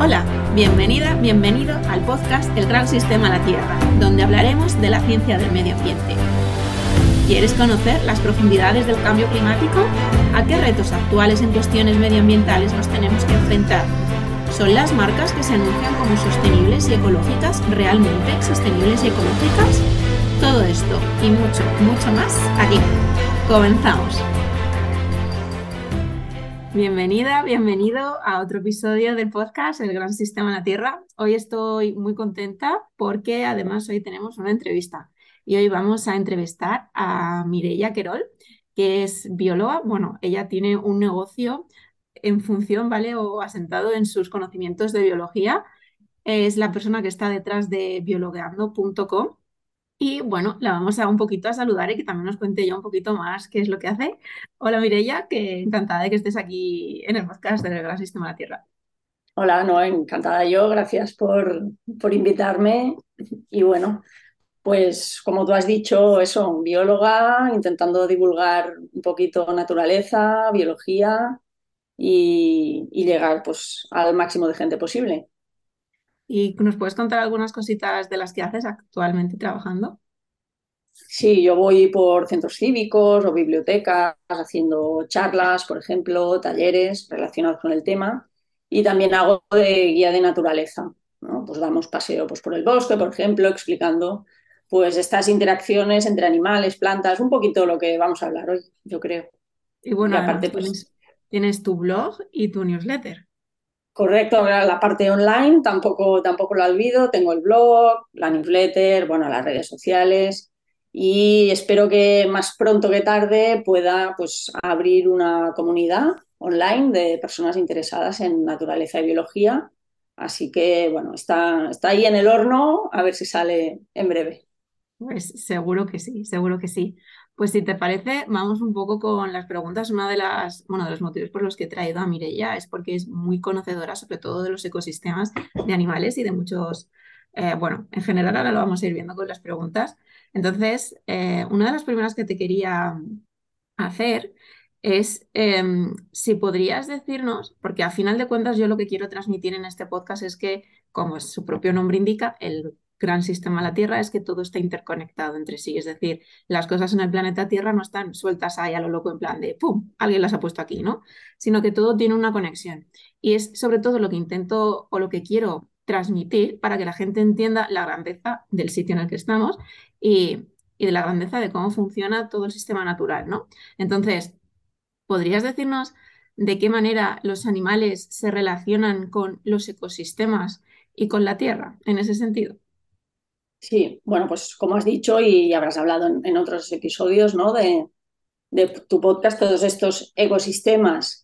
Hola, bienvenida, bienvenido al podcast El Gran Sistema La Tierra, donde hablaremos de la ciencia del medio ambiente. ¿Quieres conocer las profundidades del cambio climático? ¿A qué retos actuales en cuestiones medioambientales nos tenemos que enfrentar? ¿Son las marcas que se anuncian como sostenibles y ecológicas realmente sostenibles y ecológicas? Todo esto y mucho, mucho más aquí. Comenzamos. Bienvenida, bienvenido a otro episodio del podcast El Gran Sistema en la Tierra. Hoy estoy muy contenta porque además hoy tenemos una entrevista y hoy vamos a entrevistar a Mireia Querol, que es bióloga. Bueno, ella tiene un negocio en función, ¿vale? O asentado en sus conocimientos de biología. Es la persona que está detrás de biologueando.com y bueno, la vamos a un poquito a saludar y que también nos cuente ya un poquito más qué es lo que hace. Hola Mireia, que encantada de que estés aquí en el podcast del Gran Sistema de la Tierra. Hola, no, encantada yo, gracias por, por invitarme. Y bueno, pues como tú has dicho, eso, bióloga, intentando divulgar un poquito naturaleza, biología y, y llegar pues al máximo de gente posible. ¿Y nos puedes contar algunas cositas de las que haces actualmente trabajando? Sí, yo voy por centros cívicos o bibliotecas haciendo charlas, por ejemplo, talleres relacionados con el tema y también hago de guía de naturaleza. ¿no? Pues damos paseo pues, por el bosque, por ejemplo, explicando pues estas interacciones entre animales, plantas, un poquito lo que vamos a hablar hoy, yo creo. Y bueno, aparte pues... tienes tu blog y tu newsletter. Correcto, la parte online tampoco, tampoco lo olvido. Tengo el blog, la newsletter, bueno, las redes sociales y espero que más pronto que tarde pueda pues, abrir una comunidad online de personas interesadas en naturaleza y biología. Así que, bueno, está, está ahí en el horno, a ver si sale en breve. Pues seguro que sí, seguro que sí. Pues si te parece, vamos un poco con las preguntas. Una de las, bueno, de los motivos por los que he traído a Mireia es porque es muy conocedora, sobre todo de los ecosistemas de animales y de muchos, eh, bueno, en general ahora lo vamos a ir viendo con las preguntas. Entonces, eh, una de las primeras que te quería hacer es em, si podrías decirnos, porque a final de cuentas yo lo que quiero transmitir en este podcast es que, como su propio nombre indica, el gran sistema la Tierra es que todo está interconectado entre sí. Es decir, las cosas en el planeta Tierra no están sueltas ahí a lo loco en plan de ¡pum! Alguien las ha puesto aquí, ¿no? Sino que todo tiene una conexión. Y es sobre todo lo que intento o lo que quiero transmitir para que la gente entienda la grandeza del sitio en el que estamos y, y de la grandeza de cómo funciona todo el sistema natural, ¿no? Entonces, ¿podrías decirnos de qué manera los animales se relacionan con los ecosistemas y con la Tierra en ese sentido? Sí, bueno, pues como has dicho y habrás hablado en, otros episodios ¿no? de, tu podcast, todos estos ecosistemas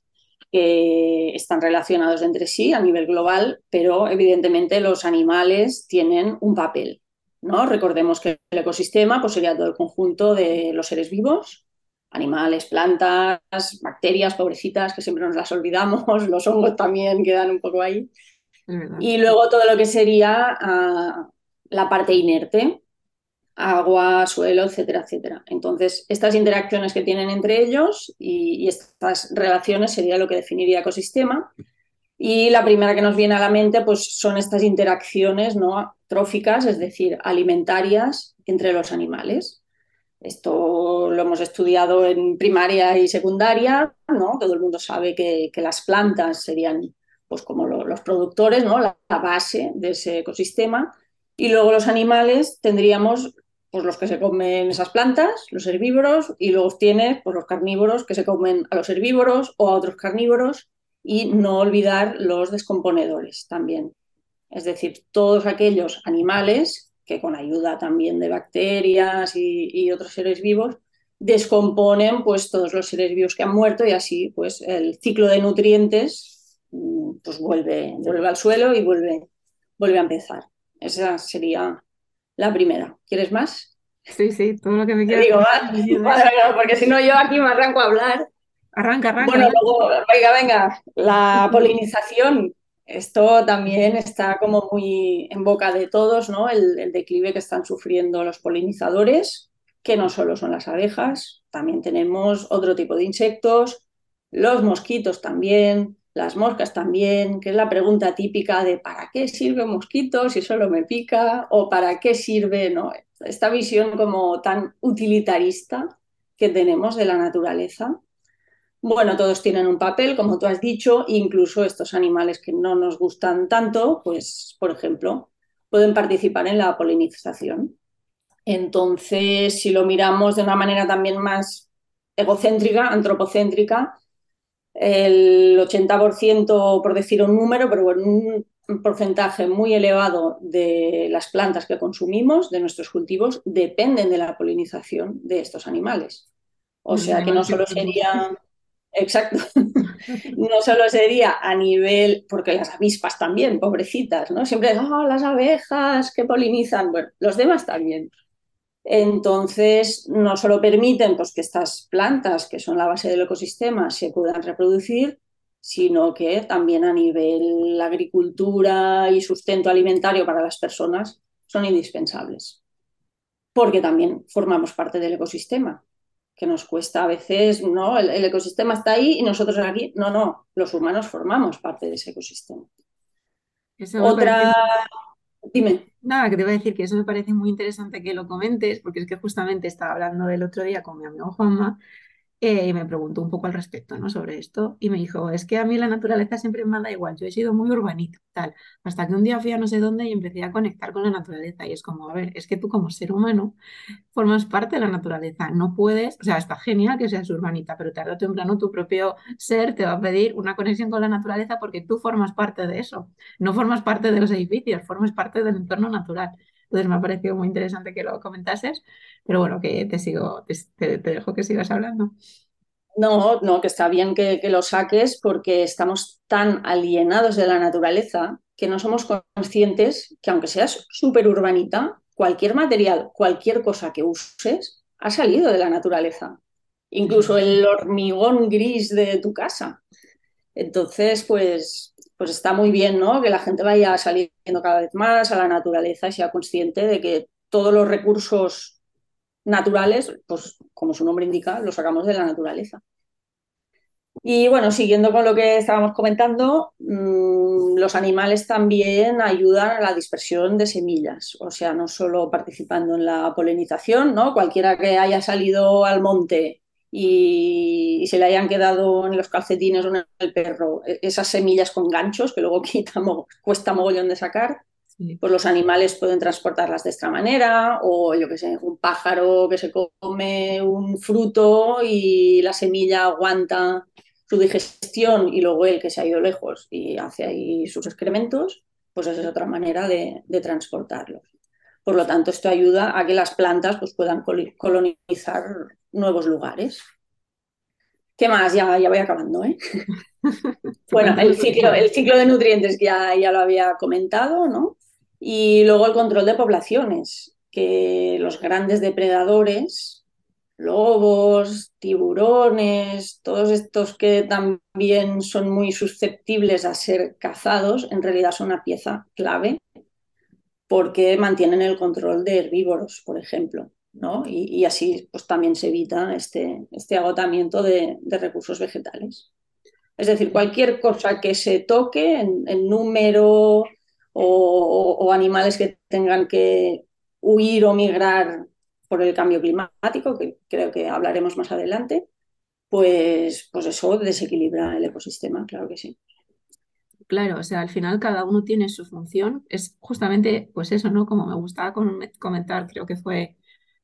que están relacionados entre sí a nivel global, pero evidentemente los animales tienen un papel. ¿no? Recordemos que el ecosistema pues, sería todo el conjunto de los seres vivos, animales, plantas, bacterias, pobrecitas, que siempre nos las olvidamos, los hongos también quedan un poco ahí. Y luego todo lo que sería ah, la parte inerte, agua, suelo, etcétera, etcétera. Entonces, estas interacciones que tienen entre ellos y, estas relaciones sería lo que definiría ecosistema. Y la primera que nos viene a la mente pues, son estas interacciones ¿no? tróficas, es decir, alimentarias entre los animales. Esto lo hemos estudiado en primaria y secundaria, ¿no? Todo el mundo sabe que, las plantas serían pues, como los productores, ¿no? la base de ese ecosistema y luego los animales tendríamos pues, los que se comen esas plantas, los herbívoros, y luego tienes pues, los carnívoros que se comen a los herbívoros o a otros carnívoros, y no olvidar los descomponedores también. Es decir, todos aquellos animales que con ayuda también de bacterias y, otros seres vivos descomponen pues todos los seres vivos que han muerto y así pues el ciclo de nutrientes mm, pues vuelve, vuelve al suelo y vuelve, vuelve a empezar. Esa sería la primera. ¿Quieres más? Sí, sí, todo lo que me quieras. Digo, porque si no yo aquí me arranco a hablar. Arranca, arranca. Bueno, luego, venga, venga, la polinización. Esto también está como muy en boca de todos, ¿no? El, el, declive que están sufriendo los polinizadores, que no solo son las abejas, también tenemos otro tipo de insectos, los mosquitos también, las moscas también, que es la pregunta típica de ¿para qué sirve un mosquito si solo me pica? o ¿para qué sirve? ¿no? Esta visión como tan utilitarista que tenemos de la naturaleza. Bueno, todos tienen un papel, como tú has dicho, incluso estos animales que no nos gustan tanto, pues, por ejemplo, pueden participar en la polinización. Entonces, si lo miramos de una manera también más egocéntrica, antropocéntrica, el 80%, por decir un número, pero bueno, un porcentaje muy elevado de las plantas que consumimos, de nuestros cultivos, dependen de la polinización de estos animales. O sea que no solo sería, exacto, no solo sería a nivel, porque las avispas también, pobrecitas, ¿no? Siempre, oh, las abejas que polinizan, bueno, los demás también. Entonces, no solo permiten pues, que estas plantas, que son la base del ecosistema, se puedan reproducir, sino que también a nivel agricultura y sustento alimentario para las personas son indispensables. Porque también formamos parte del ecosistema, que nos cuesta a veces, ¿no? El, el ecosistema está ahí y nosotros aquí, no, no, los humanos formamos parte de ese ecosistema. Otra, dime. Nada, que te voy a decir que eso me parece muy interesante que lo comentes, porque es que justamente estaba hablando el otro día con mi amigo Juanma eh, y me preguntó un poco al respecto, ¿no? Sobre esto y me dijo, es que a mí la naturaleza siempre me da igual, yo he sido muy urbanita, tal, hasta que un día fui a no sé dónde y empecé a conectar con la naturaleza y es como, a ver, es que tú como ser humano formas parte de la naturaleza, no puedes, o sea, está genial que seas urbanita, pero tarde o temprano tu propio ser te va a pedir una conexión con la naturaleza porque tú formas parte de eso, no formas parte de los edificios, formas parte del entorno natural. Entonces me ha parecido muy interesante que lo comentases, pero bueno, que te sigo, te, dejo que sigas hablando. No, no, que está bien que, que, lo saques porque estamos tan alienados de la naturaleza que no somos conscientes que aunque seas súper urbanita, cualquier material, cualquier cosa que uses, ha salido de la naturaleza. Incluso el hormigón gris de tu casa. Entonces, pues, pues está muy bien, ¿no? Que la gente vaya saliendo cada vez más a la naturaleza y sea consciente de que todos los recursos naturales, pues como su nombre indica, los sacamos de la naturaleza. Y bueno, siguiendo con lo que estábamos comentando, mmm, los animales también ayudan a la dispersión de semillas, o sea, no solo participando en la polinización, ¿no? Cualquiera que haya salido al monte y, y, se le hayan quedado en los calcetines o en el perro e-, esas semillas con ganchos que luego quita, cuesta mogollón de sacar, sí. pues los animales pueden transportarlas de esta manera, o yo que sé, un pájaro que se come un fruto y la semilla aguanta su digestión y luego el que se ha ido lejos y hace ahí sus excrementos, pues esa es otra manera de, de transportarlos. Por lo tanto, esto ayuda a que las plantas pues, puedan colonizar nuevos lugares. ¿Qué más? Ya, ya voy acabando. ¿eh? bueno, el ciclo, el ciclo de nutrientes ya, ya lo había comentado, ¿no? Y luego el control de poblaciones, que los grandes depredadores, lobos, tiburones, todos estos que también son muy susceptibles a ser cazados, en realidad son una pieza clave porque mantienen el control de herbívoros, por ejemplo. ¿No? Y, así pues, también se evita este, este agotamiento de, de, recursos vegetales. Es decir, cualquier cosa que se toque en, número o, o, o, animales que tengan que huir o migrar por el cambio climático, que creo que hablaremos más adelante, pues, pues eso desequilibra el ecosistema, claro que sí. Claro, o sea, al final cada uno tiene su función. Es justamente, pues eso, ¿no? Como me gustaba comentar, creo que fue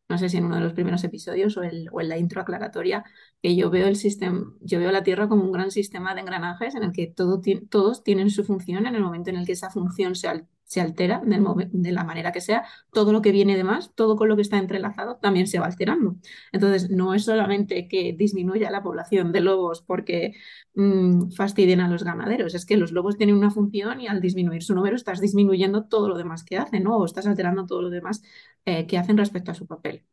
no sé si en uno de los primeros episodios o, el, o en la intro aclaratoria, que yo veo el sistema, yo veo la Tierra como un gran sistema de engranajes en el que todo, todos tienen su función en el momento en el que esa función se, al, se altera de, la manera que sea, todo lo que viene de más, todo con lo que está entrelazado, también se va alterando. Entonces, no es solamente que disminuya la población de lobos porque mmm, fastidien a los ganaderos, es que los lobos tienen una función y al disminuir su número estás disminuyendo todo lo demás que hacen, ¿no? O estás alterando todo lo demás eh, que hacen respecto a su papel.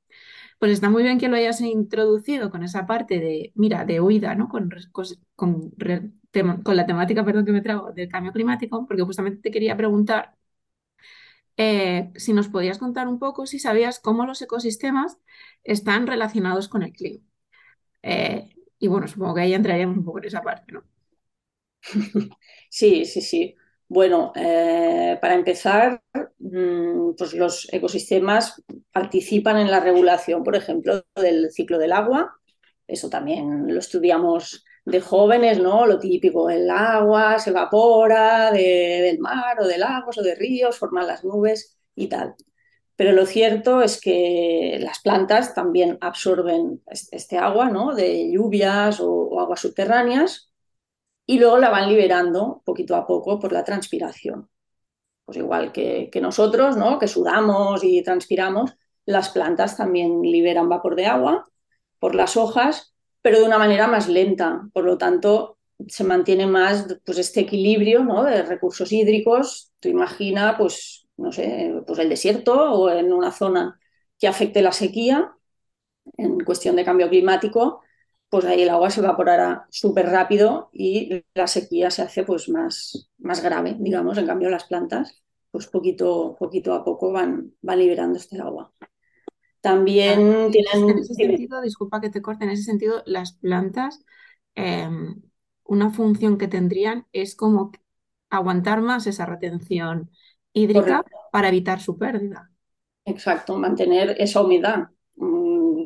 Pues está muy bien que lo hayas introducido con esa parte de, mira, de huida, ¿no? Con, con, con la temática, perdón, que me trago del cambio climático, porque justamente te quería preguntar eh, si nos podías contar un poco si sabías cómo los ecosistemas están relacionados con el clima. Eh, y bueno, supongo que ahí entraríamos un poco en esa parte, ¿no? Sí, sí, sí. Bueno, eh, para empezar, mm, pues los ecosistemas participan en la regulación, por ejemplo, del ciclo del agua. Eso también lo estudiamos de jóvenes, ¿no? Lo típico, el agua se evapora de- del mar o de lagos o de ríos, forman las nubes y tal. Pero lo cierto es que las plantas también absorben este, este agua, ¿no? De lluvias o aguas subterráneas y luego la van liberando poquito a poco por la transpiración. Pues igual que, que nosotros, ¿no? Que sudamos y transpiramos, las plantas también liberan vapor de agua por las hojas, pero de una manera más lenta. Por lo tanto, se mantiene más pues, este equilibrio ¿no? de recursos hídricos. Tú imagina, pues, no sé, pues el desierto o en una zona que afecte la sequía en cuestión de cambio climático, pues ahí el agua se evaporará súper rápido y la sequía se hace pues más, más grave, digamos. En cambio, las plantas, pues poquito, poquito a poco van, van liberando este agua. También En ese, en tienen, ese tienen- sentido, disculpa que te corte, en ese sentido, las plantas, eh, una función que tendrían es como aguantar más esa retención hídrica correcto, para evitar su pérdida. exacto, mantener esa humedad.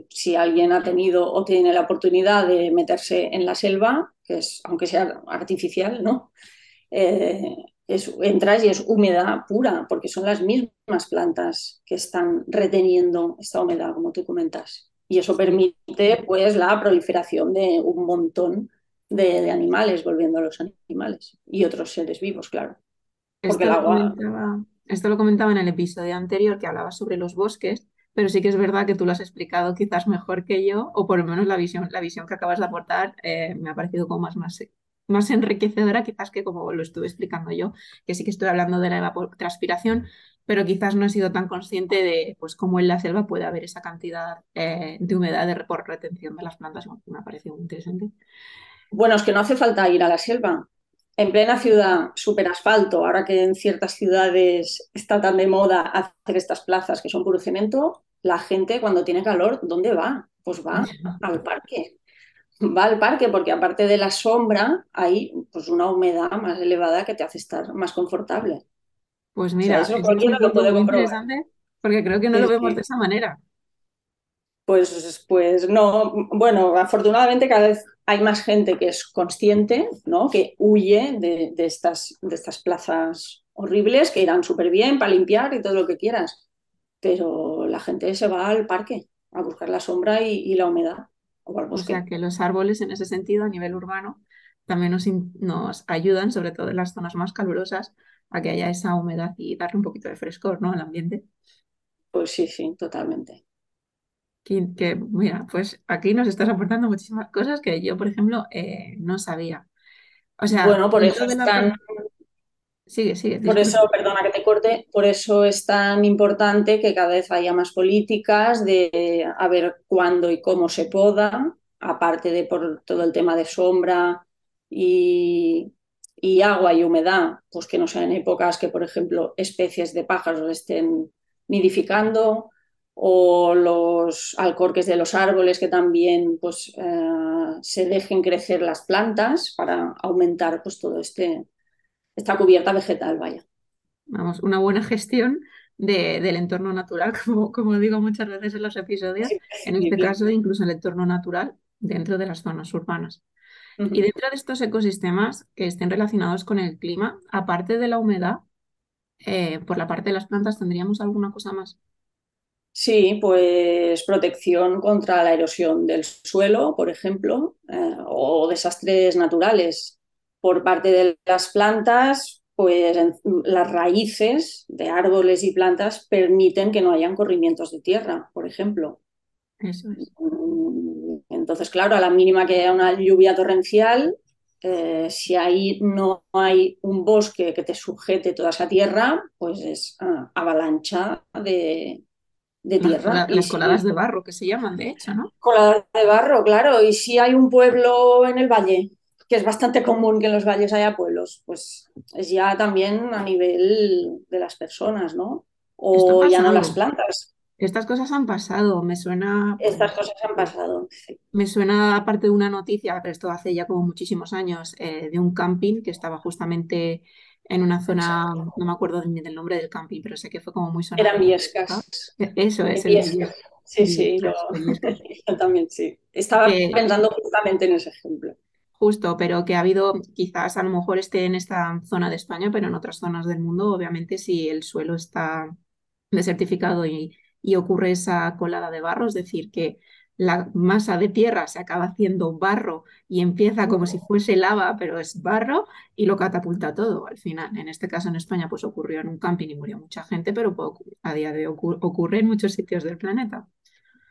Si alguien ha tenido o tiene la oportunidad de meterse en la selva, que es, aunque sea artificial, ¿no? Eh, es- entras y es humedad pura, porque son las mismas plantas que están reteniendo esta humedad, como tú comentas. Y eso permite, pues, la proliferación de un montón de, de animales, volviendo a los animales y otros seres vivos, claro. Porque Esto el lo agua, comentaba, esto lo comentaba en el episodio anterior que hablaba sobre los bosques, pero sí que es verdad que tú lo has explicado quizás mejor que yo, o por lo menos la visión, la visión que acabas de aportar eh, me ha parecido como más, más, más enriquecedora quizás que como lo estuve explicando yo, que sí que estoy hablando de la evapotranspiración, pero quizás no he sido tan consciente de pues cómo en la selva puede haber esa cantidad eh, de humedad de, por retención de las plantas. Me ha parecido muy interesante. bueno, es que no hace falta ir a la selva. En plena ciudad, súper asfalto, ahora que en ciertas ciudades está tan de moda hacer estas plazas que son puro cemento, la gente cuando tiene calor, ¿dónde va? Pues va al parque. Va al parque porque aparte de la sombra hay pues una humedad más elevada que te hace estar más confortable. Pues O sea, mira, eso cualquiera lo puede comprobar. interesante porque creo que no lo Sí, vemos de esa manera. Pues, pues no, bueno, afortunadamente cada vez hay más gente que es consciente, ¿no? Que huye de, de estas, de estas plazas horribles que irán súper bien para limpiar y todo lo que quieras. Pero la gente se va al parque a buscar la sombra y, y la humedad o al O sea que los árboles en ese sentido a nivel urbano también nos, nos ayudan, sobre todo en las zonas más calurosas, a que haya esa humedad y darle un poquito de frescor, ¿no? al ambiente. Pues sí, sí, totalmente. Que, que, mira, pues aquí nos estás aportando muchísimas cosas que yo, por ejemplo, eh, no sabía. O sea, Bueno, por eso están Sigue, sigue, Por eso, perdona que te corte, por eso es tan importante que cada vez haya más políticas de a ver cuándo y cómo se poda, aparte de por todo el tema de sombra y, y agua y humedad, pues que no sean épocas que, por ejemplo, especies de pájaros estén nidificando o los alcorques de los árboles que también pues, eh, se dejen crecer las plantas para aumentar pues, todo este esta cubierta vegetal, vaya. Vamos, una buena gestión de- del entorno natural, como, como digo muchas veces en los episodios, en este caso incluso el entorno natural dentro de las zonas urbanas. Y dentro de estos ecosistemas que estén relacionados con el clima, aparte de la humedad, eh, por la parte de las plantas, ¿tendríamos alguna cosa más? Sí, pues protección contra la erosión del suelo, por ejemplo, eh, o desastres naturales. Por parte de las plantas, pues en- las raíces de árboles y plantas permiten que no hayan corrimientos de tierra, por ejemplo. Eso es. Entonces, claro, a la mínima que haya una lluvia torrencial, eh, si ahí no hay un bosque que te sujete toda esa tierra, pues es ah, avalancha de, tierra. las si coladas de barro que se llaman, de hecho, ¿no? coladas de barro, claro, y si hay un pueblo en el valle, que es bastante común que en los valles haya pueblos, pues es ya también a nivel de las personas, ¿no? O ya no las plantas. estas cosas han pasado. Me suena, Estas cosas han pasado. Sí. me suena aparte de una noticia, pero esto hace ya como muchísimos años, eh, de un camping que estaba justamente en una zona, Exacto. no me acuerdo ni del nombre del camping, pero sé que fue como muy Eran sonado. Viescas. E- Eso es el Viescas. Sí, sí, yo, también sí. Estaba Que pensando justamente en ese ejemplo. Justo, pero que ha habido, quizás a lo mejor esté en esta zona de España, pero en otras zonas del mundo, obviamente, si el suelo está desertificado y, y ocurre esa colada de barro, es decir, que la masa de tierra se acaba haciendo barro y empieza como si fuese lava, pero es barro y lo catapulta todo al final. En este caso en España pues ocurrió en un camping y murió mucha gente, pero puede a día de hoy ocur- ocurre en muchos sitios del planeta.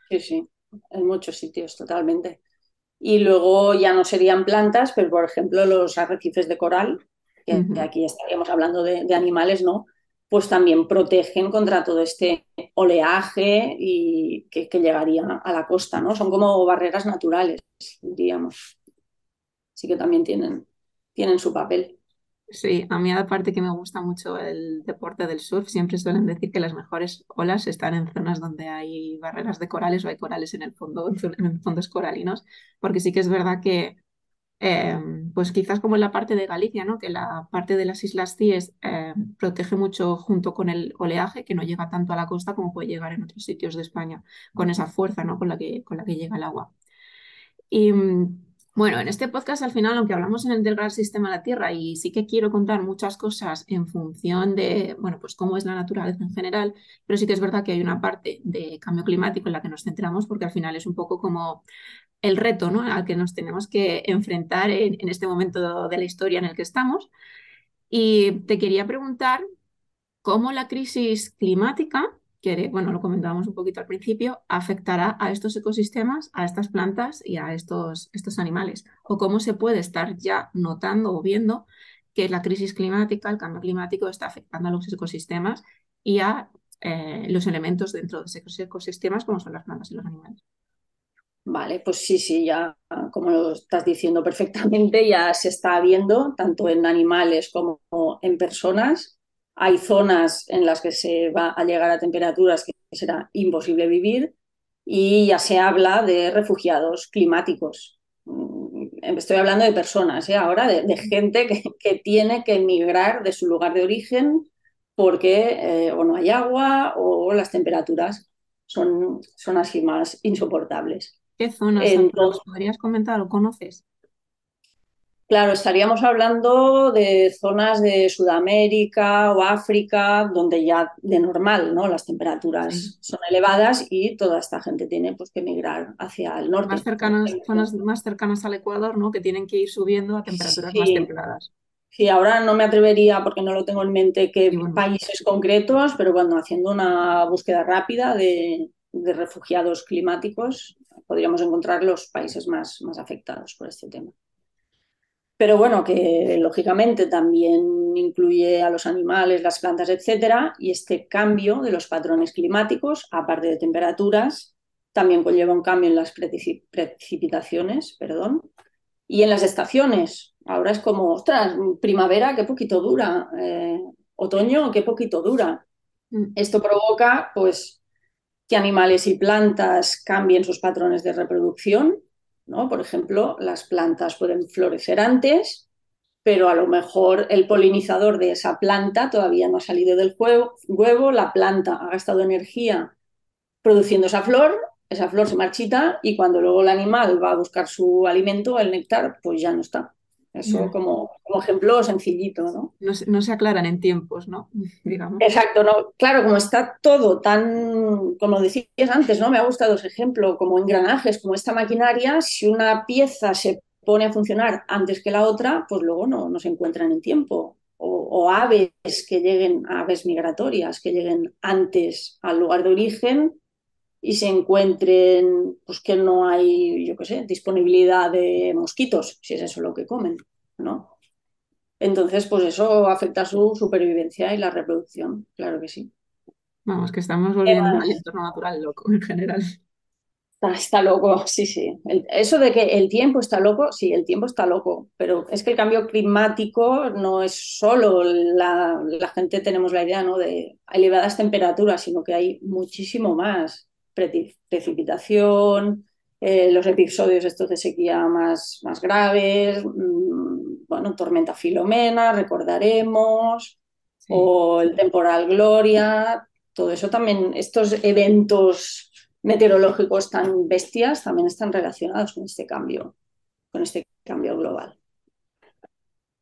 Sí, sí, en muchos sitios, totalmente. Y luego ya no serían plantas, pero por ejemplo los arrecifes de coral, que aquí estaríamos hablando de, de animales, ¿no? Pues también protegen contra todo este oleaje y que, que llegaría a la costa, ¿no? Son como barreras naturales, diríamos. Sí que también tienen, tienen su papel. Sí, a mí aparte que me gusta mucho el deporte del surf, siempre suelen decir que las mejores olas están en zonas donde hay barreras de corales o hay corales en el fondo, en fondos coralinos, porque sí que es verdad que, eh, pues quizás como en la parte de Galicia, ¿no? Que la parte de las Islas Cíes eh, protege mucho junto con el oleaje, que no llega tanto a la costa como puede llegar en otros sitios de España, con esa fuerza, ¿no? Con la que, con la que llega el agua. Y bueno, en este podcast al final, aunque hablamos en el del gran sistema de la Tierra y sí que quiero contar muchas cosas en función de, bueno, pues cómo es la naturaleza en general, pero sí que es verdad que hay una parte de cambio climático en la que nos centramos porque al final es un poco como el reto, ¿no? al que nos tenemos que enfrentar en, en este momento de la historia en el que estamos. Y te quería preguntar cómo la crisis climática, que bueno, lo comentábamos un poquito al principio, afectará a estos ecosistemas, a estas plantas y a estos, estos animales, o cómo se puede estar ya notando o viendo que la crisis climática, el cambio climático está afectando a los ecosistemas y a eh, los elementos dentro de esos ecosistemas como son las plantas y los animales. Vale, pues sí, sí, ya como lo estás diciendo perfectamente, ya se está viendo tanto en animales como en personas. Hay zonas en las que se va a llegar a temperaturas que será imposible vivir y ya se habla de refugiados climáticos. Mm, Estoy hablando de personas, ¿eh? ahora de, de gente que, que, tiene que emigrar de su lugar de origen porque eh, o no hay agua o las temperaturas son, son así más insoportables. ¿Qué zonas Entonces, podrías comentar o conoces? Claro, estaríamos hablando de zonas de Sudamérica o África, donde ya de normal, ¿no? Las Sí. temperaturas son elevadas y toda esta gente tiene pues, que migrar hacia el Más norte, por cercanas, zonas más cercanas al Ecuador, ¿no? Que tienen que ir subiendo a temperaturas más templadas. sí, ahora no me atrevería, porque no lo tengo en mente, qué bueno, países concretos, pero cuando haciendo una búsqueda rápida de, de refugiados climáticos, podríamos encontrar los países más, más afectados por este tema. Pero bueno, que lógicamente también incluye a los animales, las plantas, etcétera, y este cambio de los patrones climáticos, aparte de temperaturas, también conlleva un cambio en las precipitaciones, perdón, y en las estaciones. Ahora es como, ostras, primavera, qué poquito dura, eh, otoño, qué poquito dura. mm, Esto provoca, pues, que animales y plantas cambien sus patrones de reproducción, ¿no? Por ejemplo, las plantas pueden florecer antes, pero a lo mejor el polinizador de esa planta todavía no ha salido del huevo, la planta ha gastado energía produciendo esa flor, esa flor se marchita y cuando luego el animal va a buscar su alimento, el néctar, pues ya no está. Eso como, como ejemplo sencillito, ¿no? No, se- no se aclaran en tiempos, ¿no? Digamos. Exacto, no, claro, como está todo tan, como decías antes, ¿no? Me ha gustado ese ejemplo, como engranajes, como esta maquinaria, si una pieza se pone a funcionar antes que la otra, pues luego no, no se encuentran en tiempo. O, o, aves que lleguen, aves migratorias, que lleguen antes al lugar de origen y se encuentren, pues que no hay, yo qué sé, disponibilidad de mosquitos, si es eso lo que comen, ¿no? Entonces, pues eso afecta a su supervivencia y la reproducción, claro que sí. Vamos, que estamos ¿Qué volviendo al entorno natural loco en general. Está, loco, sí, sí. eso de que el tiempo está loco, sí, el tiempo está loco, pero es que el cambio climático no es solo la, la gente tenemos la idea ¿no? de elevadas temperaturas, sino que hay muchísimo más precipitación, eh, los episodios estos de sequía más, más graves, mm, bueno, tormenta Filomena, recordaremos, o el temporal Gloria, todo eso también, estos eventos meteorológicos tan bestias también están relacionados con este cambio, con este cambio global.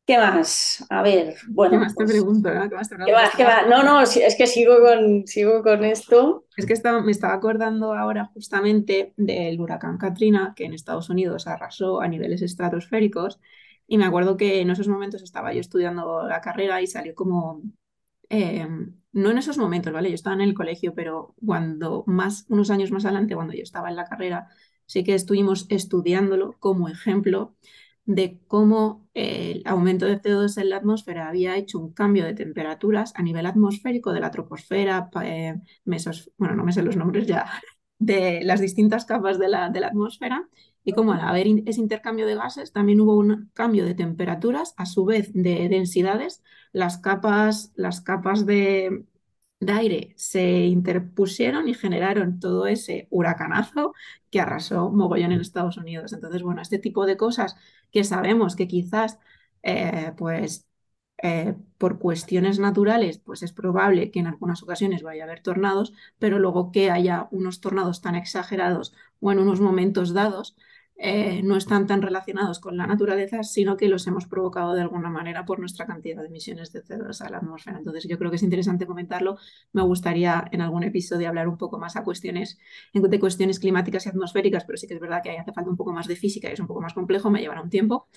¿Qué más? A ver, bueno. ¿Qué más te pues, pregunto? ¿no? ¿Qué más te pregunto? ¿Qué más, No, no, es que sigo con, sigo con esto. Es que me estaba acordando ahora justamente del huracán Katrina, que en Estados Unidos arrasó a niveles estratosféricos. Y me acuerdo que en esos momentos estaba yo estudiando la carrera y salió como Em, no en esos momentos, ¿vale? Yo estaba en el colegio, pero cuando más, unos años más adelante, cuando yo estaba en la carrera, sí que estuvimos estudiándolo como ejemplo de cómo el aumento de CO2 en la atmósfera había hecho un cambio de temperaturas a nivel atmosférico de la troposfera, eh, mesos, bueno, no me sé los nombres ya, de las distintas capas de la, de la atmósfera y como al haber ese intercambio de gases, también hubo un cambio de temperaturas, a su vez de densidades, las capas, las capas de, aire se interpusieron y generaron todo ese huracanazo que arrasó mogollón en Estados Unidos. Entonces, bueno, este tipo de cosas que sabemos que quizás, eh, pues, eh, por cuestiones naturales, pues es probable que en algunas ocasiones vaya a haber tornados, pero luego que haya unos tornados tan exagerados o en unos momentos dados, eh, no están tan relacionados con la naturaleza, sino que los hemos provocado de alguna manera por nuestra cantidad de emisiones de CO2 a la atmósfera. Entonces, yo creo que es interesante comentarlo. Me gustaría en algún episodio hablar un poco más a cuestiones, de cuestiones climáticas y atmosféricas, pero sí que es verdad que ahí hace falta un poco más de física y es un poco más complejo, me llevará un tiempo.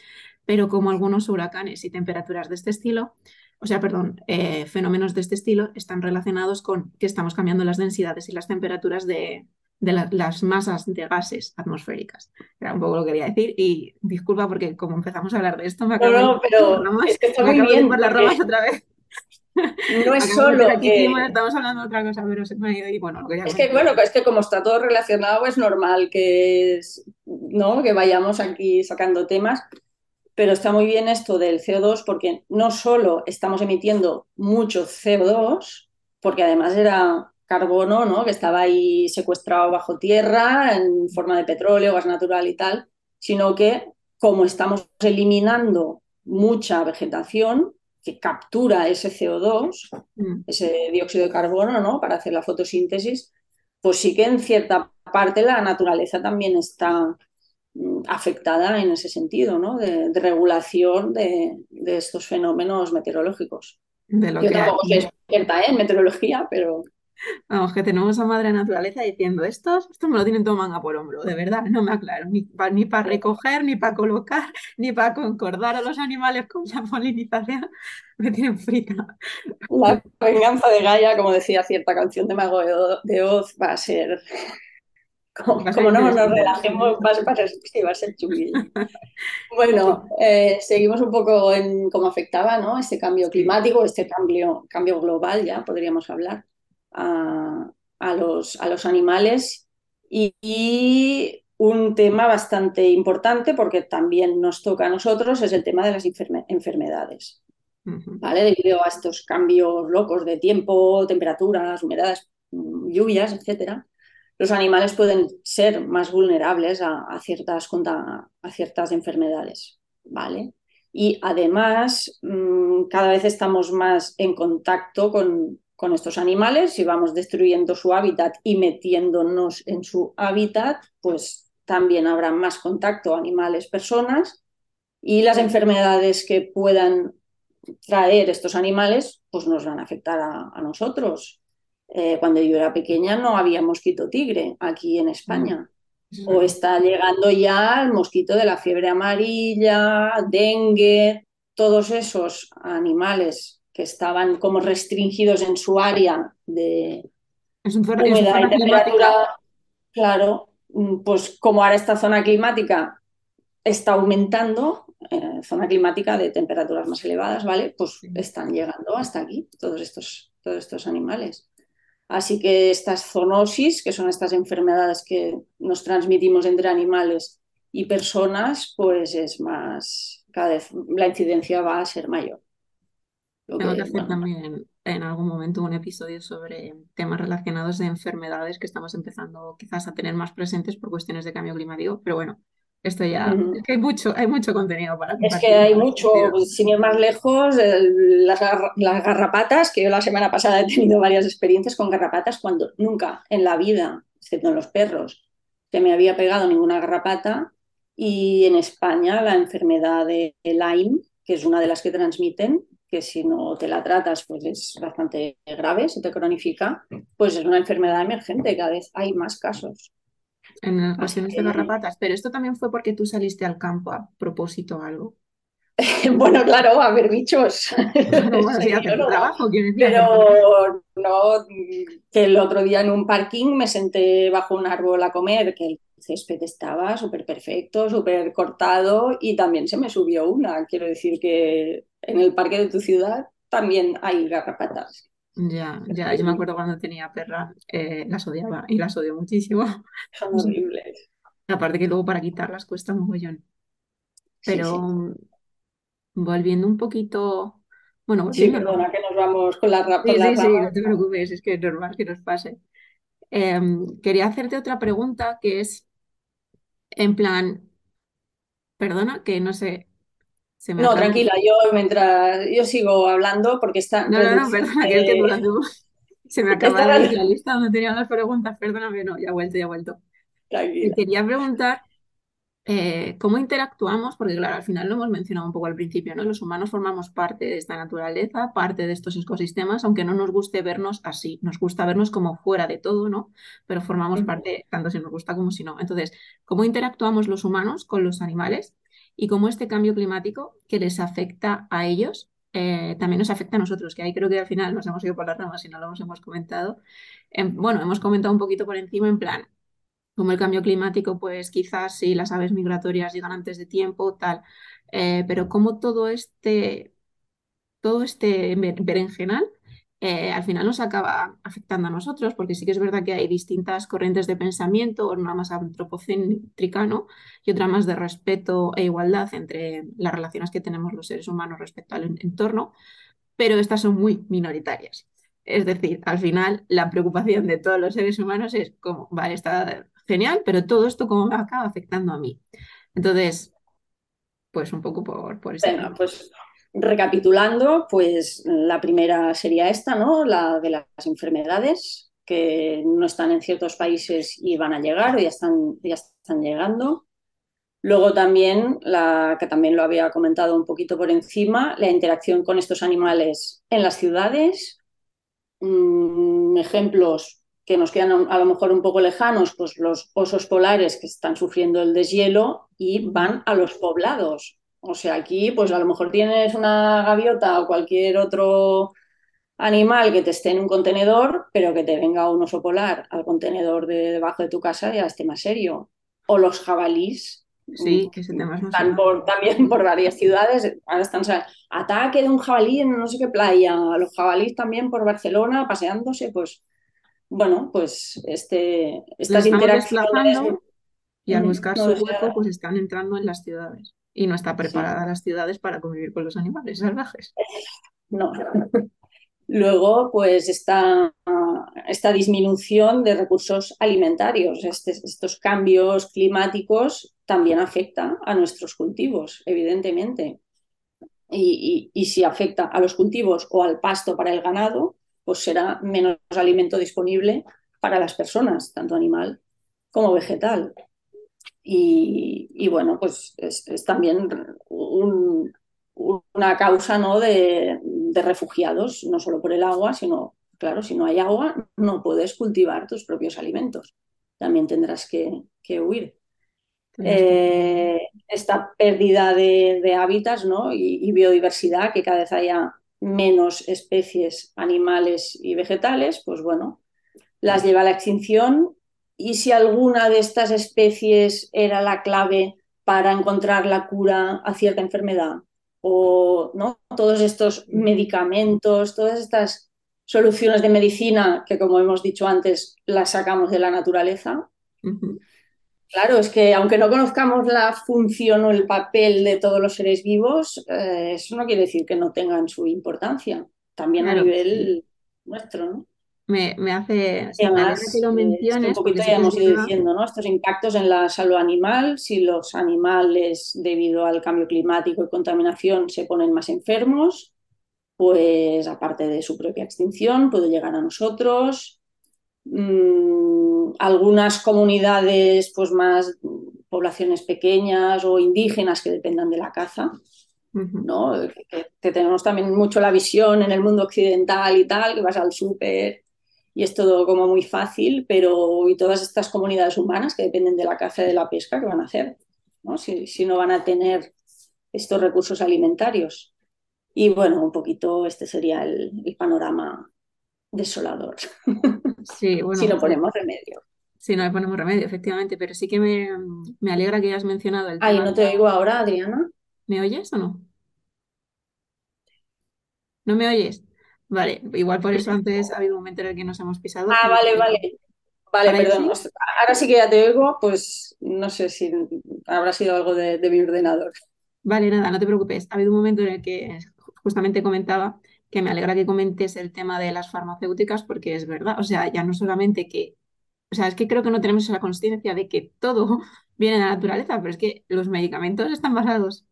Pero como algunos huracanes y temperaturas de este estilo, o sea, perdón, eh, fenómenos de este estilo están relacionados con que estamos cambiando las densidades y las temperaturas de, de las masas de gases atmosféricas. Era un poco lo que quería decir y disculpa porque como empezamos a hablar de esto me acabo no, no, pero es que está muy bien por las ramas otra vez. No es solo que... estamos hablando de otra cosa, pero se me ha ido y bueno, lo Es que bueno, es que como está todo relacionado es normal que, ¿no? que vayamos aquí sacando temas, pero está muy bien esto del CO2 porque no solo estamos emitiendo mucho CO2, porque además era carbono, ¿no? que estaba ahí secuestrado bajo tierra en forma de petróleo, gas natural y tal, sino que como estamos eliminando mucha vegetación que captura ese CO2, mm. ese dióxido de carbono, ¿no? para hacer la fotosíntesis, pues sí que en cierta parte la naturaleza también está mm, afectada en ese sentido, ¿no? de, regulación de, estos fenómenos meteorológicos. De lo Yo tampoco soy experta ¿eh? en meteorología, pero... Vamos, que tenemos a Madre Naturaleza diciendo, estos, esto me lo tienen todo manga por hombro, de verdad, no me aclaro, ni para ni recoger, ni para colocar, ni para concordar a los animales con la polinización, me tienen frita. La venganza de Gaia, como decía cierta canción de Mago de Oz, va a ser... Como, no nos relajemos, va a ser, va a ser Bueno, eh, seguimos un poco en cómo afectaba ¿no? este cambio climático, este cambio, cambio global, ya podríamos hablar a, los, a los, animales y, un tema bastante importante porque también nos toca a nosotros es el tema de las enfermedades. ¿vale? Debido a estos cambios locos de tiempo, temperaturas, humedades, mm, lluvias, etc., los animales pueden ser más vulnerables a, ciertas, a ciertas enfermedades. ¿vale? Y además, mm, cada vez estamos más en contacto con, con estos animales, si vamos destruyendo su hábitat y metiéndonos en su hábitat, pues también habrá más contacto animales-personas y las enfermedades que puedan traer estos animales, pues nos van a afectar a, nosotros. Eh, cuando yo era pequeña no había mosquito tigre aquí en España. Mm. O está llegando ya el mosquito de la fiebre amarilla, dengue, todos esos animales que estaban como restringidos en su área de humedad y temperatura, claro, mm, pues como ahora esta zona climática está aumentando, eh, zona climática de temperaturas más elevadas, ¿vale? Pues están llegando hasta aquí todos estos, todos estos animales. Así que estas zoonosis, que son estas enfermedades que nos transmitimos entre animales y personas, pues es más, cada vez la incidencia va a ser mayor. Tengo que hacer también en algún momento un episodio sobre temas relacionados de enfermedades que estamos empezando quizás a tener más presentes por cuestiones de cambio climático, pero bueno, esto ya, es que hay mucho, hay mucho contenido para Es que hay mucho, sin ir más lejos, las, las, garrapatas, que yo la semana pasada he tenido varias experiencias con garrapatas cuando nunca en la vida, excepto en los perros, se me había pegado ninguna garrapata y en España la enfermedad de Lyme, que es una de las que transmiten, que si no te la tratas pues es bastante grave, se te cronifica, pues es una enfermedad emergente, cada vez hay más casos en ocasiones de garrapatas, pero esto también fue porque tú saliste al campo a propósito o algo. bueno, claro, a ver bichos. trabajo, pero no, que el otro día en un parking me senté bajo un árbol a comer, que el césped estaba súper perfecto, súper cortado y también se me subió una. Quiero decir que en el parque de tu ciudad también hay garrapatas. Ya, ya, yo me acuerdo cuando tenía perra, eh, las odiaba y las odio muchísimo. Son horribles. Aparte que luego para quitarlas cuesta un mogollón. Pero volviendo un poquito, bueno, Sí, perdona que nos vamos con la, Sí, sí, sí, no te preocupes, es que es normal que nos pase. Em, quería hacerte otra pregunta que es, en plan, perdona, que no sé, no, tranquila, yo mientras yo sigo hablando porque está. No, no, no, perdona, que es que durante... se me acaba de la lista donde tenía las preguntas, perdóname, no, ya he vuelto, ya he vuelto. Tranquila. quería preguntar eh, cómo interactuamos, porque claro, al final lo hemos mencionado un poco al principio, ¿no? Los humanos formamos parte de esta naturaleza, parte de estos ecosistemas, aunque no nos guste vernos así, nos gusta vernos como fuera de todo, ¿no? Pero formamos parte tanto si nos gusta como si no. Entonces, ¿cómo interactuamos los humanos con los animales? Y cómo este cambio climático que les afecta a ellos eh, también nos afecta a nosotros, que ahí creo que al final nos hemos ido por las ramas y no lo hemos comentado. Em, bueno, hemos comentado un poquito por encima en plan, como el cambio climático, pues quizás si las aves migratorias llegan antes de tiempo, tal, eh, pero como todo este, todo este berenjenal eh, al final nos acaba afectando a nosotros, porque sí que es verdad que hay distintas corrientes de pensamiento, una más antropocéntrica ¿no? y otra más de respeto e igualdad entre las relaciones que tenemos los seres humanos respecto al entorno, pero estas son muy minoritarias. Es decir, al final la preocupación de todos los seres humanos es como, vale, está genial, pero todo esto cómo me acaba afectando a mí. Entonces, pues un poco por, por pues Recapitulando, pues la primera sería esta, ¿no? La de las enfermedades que no están en ciertos países y van a llegar o ya están, ya están llegando. Luego también, la que también lo había comentado un poquito por encima, la interacción con estos animales en las ciudades. Mm, ejemplos que nos quedan a lo mejor un poco lejanos, pues los osos polares que están sufriendo el deshielo y van a los poblados. O sea, aquí pues a lo mejor tienes una gaviota o cualquier otro animal que te esté en un contenedor, pero que te venga un oso polar al contenedor de debajo de tu casa ya esté más serio. O los jabalís. Sí, que se te más Están por, también por varias ciudades. Ahora están ataque de un jabalí en no sé qué playa. Los jabalíes también por Barcelona paseándose, pues bueno, pues este, estas interacciones. Y al buscar su hueco, pues están entrando en las ciudades y no está preparada las ciudades para convivir con los animales salvajes. No. Luego, pues esta, esta disminución de recursos alimentarios, este, estos cambios climáticos también afectan a nuestros cultivos, evidentemente. Y, y, si afecta a los cultivos o al pasto para el ganado, pues será menos alimento disponible para las personas, tanto animal como vegetal. Y, bueno, pues es, también una causa ¿no? de, refugiados, no solo por el agua, sino, claro, si no hay agua, no puedes cultivar tus propios alimentos. También tendrás que, huir. Eh, esta pérdida de, hábitats ¿no? y, y, biodiversidad, que cada vez haya menos especies animales y vegetales, pues bueno, las lleva a la extinción y si alguna de estas especies era la clave para encontrar la cura a cierta enfermedad o ¿no? todos estos medicamentos, todas estas soluciones de medicina que, como hemos dicho antes, las sacamos de la naturaleza. Claro, es que aunque no conozcamos la función o el papel de todos los seres vivos, eh, eso no quiere decir que no tengan su importancia, también a nivel nuestro, ¿no? Me, me hace, o me que lo es que un poquito ya hemos ido diciendo, ¿no? Estos impactos en la salud animal, si los animales, debido al cambio climático y contaminación, se ponen más enfermos, pues aparte de su propia extinción, puede llegar a nosotros. Mm, algunas comunidades, pues más poblaciones pequeñas o indígenas que dependan de la caza. ¿no? Que, que tenemos también mucho la visión en el mundo occidental y tal, que vas al súper y es todo como muy fácil, pero y todas estas comunidades humanas que dependen de la caza y de la pesca, ¿qué van a hacer? ¿no? Si, si no van a tener estos recursos alimentarios. Y bueno, un poquito este sería el, el panorama desolador, Sí, si bueno, no pues, ponemos remedio. sí, no le ponemos remedio, efectivamente, pero sí que me, me alegra que hayas mencionado el Ay, tema no de te oigo ahora, Adriana. ¿Me oyes o no? ¿No me oyes? Vale, igual por eso antes ha habido un momento en el que nos hemos pisado, Ah, vale, vale. Vale, perdón. sí. Ahora sí que ya te oigo, pues no sé si habrá sido algo de, de mi ordenador. Vale, nada, no te preocupes. Ha habido un momento en el que justamente comentaba que me alegra que comentes el tema de las farmacéuticas porque es verdad, o sea, ya no solamente que, o sea, es que creo que no tenemos la conciencia de que todo viene de la naturaleza, pero es que los medicamentos están basados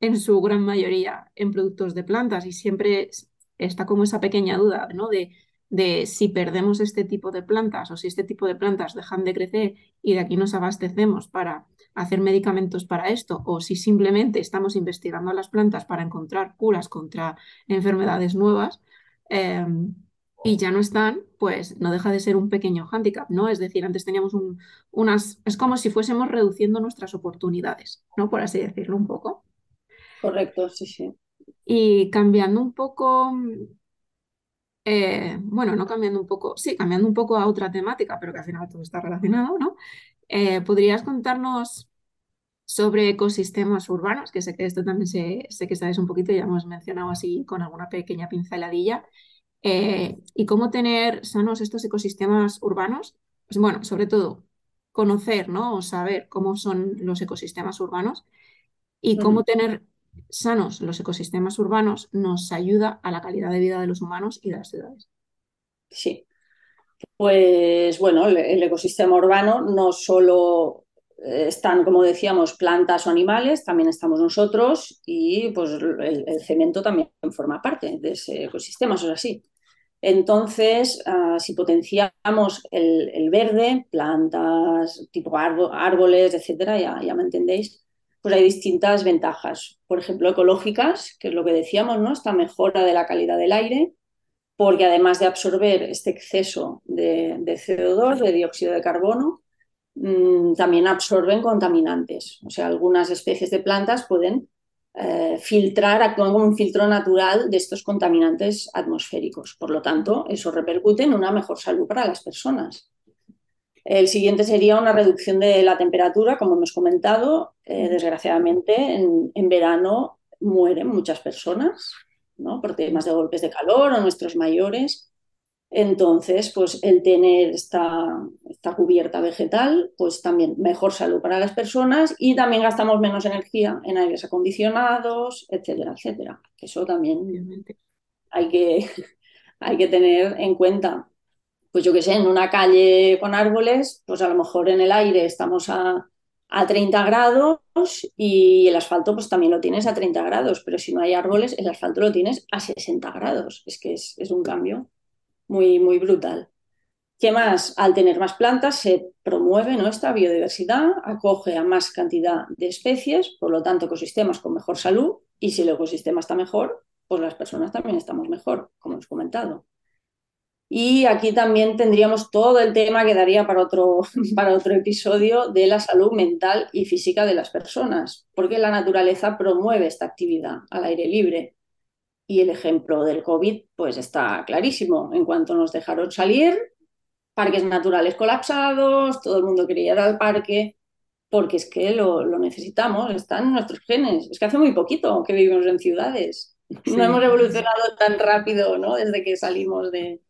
en su gran mayoría en productos de plantas y siempre está como esa pequeña duda, ¿no? De, de si perdemos este tipo de plantas o si este tipo de plantas dejan de crecer y de aquí nos abastecemos para hacer medicamentos para esto o si simplemente estamos investigando las plantas para encontrar curas contra enfermedades nuevas eh, y ya no están, pues no deja de ser un pequeño hándicap, ¿no? Es decir, antes teníamos un- unas, es como si fuésemos reduciendo nuestras oportunidades, ¿no? Por así decirlo un poco. Correcto, sí, sí. Y cambiando un poco, eh, bueno, no cambiando un poco, sí, cambiando un poco a otra temática, pero que al final todo está relacionado, ¿no? Eh, ¿podrías contarnos sobre ecosistemas urbanos? Que sé que esto también sé, sé que sabes un poquito, ya hemos mencionado así con alguna pequeña pinceladilla. Eh, y cómo tener sanos estos ecosistemas urbanos. Pues bueno, sobre todo conocer, ¿no? O saber cómo son los ecosistemas urbanos y cómo tener sanos los ecosistemas urbanos nos ayuda a la calidad de vida de los humanos y de las ciudades. Sí. Pues bueno, el, ecosistema urbano no solo eh, están, como decíamos, plantas o animales, también estamos nosotros y pues el, cemento también forma parte de ese ecosistema, eso es así. Entonces, uh, si potenciamos el, el, verde, plantas, tipo árboles, etcétera, ya, ya me entendéis, pues hay distintas ventajas. Por ejemplo, ecológicas, que es lo que decíamos, ¿no? Esta mejora de la calidad del aire, porque además de absorber este exceso de, de CO2, de dióxido de carbono, mmm, también absorben contaminantes. O sea, algunas especies de plantas pueden eh, filtrar, actúan como un filtro natural de estos contaminantes atmosféricos. Por lo tanto, eso repercute en una mejor salud para las personas. El siguiente sería una reducción de la temperatura, como hemos comentado. Eh, desgraciadamente, en, en, verano mueren muchas personas ¿no? por temas de golpes de calor o nuestros mayores. Entonces, pues el tener esta, esta, cubierta vegetal, pues también mejor salud para las personas y también gastamos menos energía en aires acondicionados, etcétera, etcétera. Eso también hay que, hay que tener en cuenta. Pues yo que sé, en una calle con árboles, pues a lo mejor en el aire estamos a, a 30 grados y el asfalto pues también lo tienes a 30 grados, pero si no hay árboles, el asfalto lo tienes a 60 grados. Es que es, es un cambio muy, muy brutal. ¿Qué más? Al tener más plantas se promueve ¿no? esta biodiversidad, acoge a más cantidad de especies, por lo tanto ecosistemas con mejor salud y si el ecosistema está mejor, pues las personas también estamos mejor, como hemos comentado. Y aquí también tendríamos todo el tema que daría para otro, para otro episodio de la salud mental y física de las personas, porque la naturaleza promueve esta actividad al aire libre. Y el ejemplo del COVID, pues está clarísimo. En cuanto nos dejaron salir, parques naturales colapsados, todo el mundo quería ir al parque, porque es que lo, lo necesitamos, están nuestros genes. Es que hace muy poquito que vivimos en ciudades. no hemos evolucionado tan rápido, ¿no? Desde que salimos de,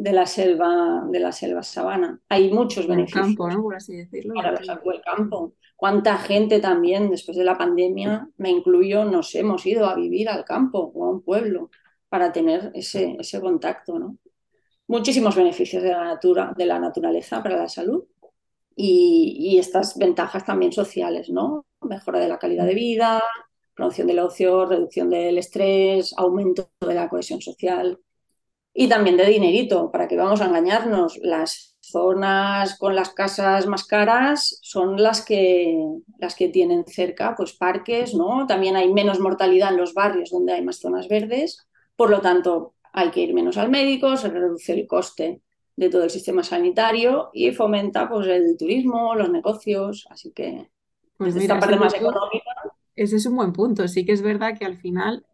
de la selva, de la selva sabana. Hay muchos beneficios. El campo, ¿no? Por así decirlo. Para el campo. Cuánta gente también, después de la pandemia, me incluyo, nos hemos ido a vivir al campo o a un pueblo para tener ese, ese contacto, ¿no? Muchísimos beneficios de la, natura, de la naturaleza para la salud y, y estas ventajas también sociales, ¿no? Mejora de la calidad de vida, promoción del ocio, reducción del estrés, aumento de la cohesión social y también de dinerito, para que vamos a engañarnos. Las zonas con las casas más caras son las que, las que tienen cerca pues parques, ¿no? También hay menos mortalidad en los barrios donde hay más zonas verdes, por lo tanto hay que ir menos al médico, se reduce el coste de todo el sistema sanitario y fomenta pues el turismo, los negocios, así que pues esta parte más económica. Ese es un buen punto. Sí que es verdad que al final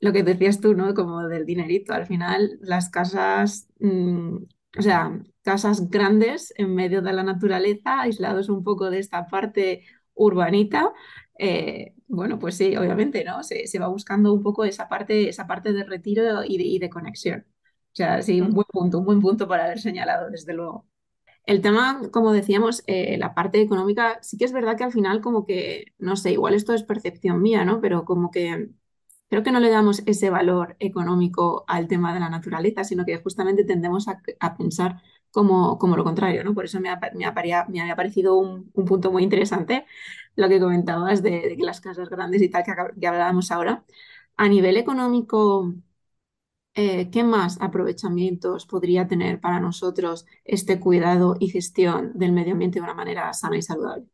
lo que decías tú, ¿no? Como del dinerito, al final las casas, mm, o sea, casas grandes en medio de la naturaleza, aislados un poco de esta parte urbanita, eh, bueno, pues sí, obviamente, ¿no? Se, va buscando un poco esa parte, esa parte de retiro y de, conexión. O sea, sí, un buen punto, un buen punto para haber señalado, desde luego. El tema, como decíamos, eh, la parte económica, sí que es verdad que al final como que, no sé, igual esto es percepción mía, ¿no? Pero como que creo que no le damos ese valor económico al tema de la naturaleza, sino que justamente tendemos a, pensar como, como, lo contrario, ¿no? Por eso me, ha, me, había parecido un, punto muy interesante lo que comentabas de, las casas grandes y tal que, hablábamos ahora. A nivel económico, eh, ¿qué más aprovechamientos podría tener para nosotros este cuidado y gestión del medio ambiente de una manera sana y saludable?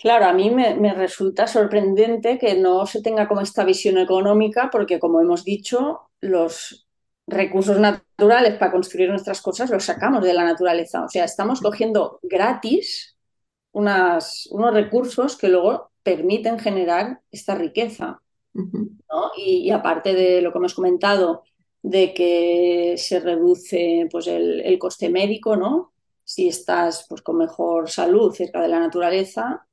Claro, a mí me, resulta sorprendente que no se tenga como esta visión económica, porque como hemos dicho, los recursos naturales para construir nuestras cosas los sacamos de la naturaleza. O sea, estamos cogiendo gratis unos recursos que luego permiten generar esta riqueza. y, aparte de lo que hemos comentado, de que se reduce pues, el, el coste médico, ¿no? Si estás pues, con mejor salud cerca de la naturaleza,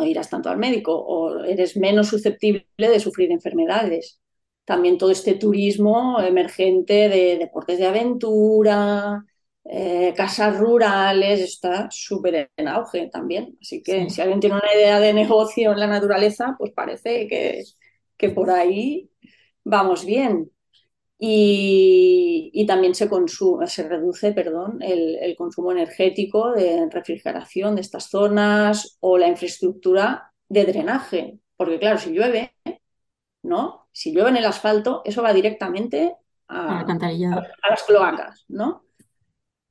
no irás tanto al médico o eres menos susceptible de sufrir enfermedades. También todo este turismo emergente de deportes de aventura, eh, casas rurales, está súper en auge también. Así que si alguien tiene una idea de negocio en la naturaleza, pues parece que, que por ahí vamos bien. Y, también se, consume, se reduce perdón, el, consumo energético de refrigeración de estas zonas o la infraestructura de drenaje. Porque claro, si llueve, ¿no? Si llueve en el asfalto, eso va directamente a, a, las cloacas, ¿no?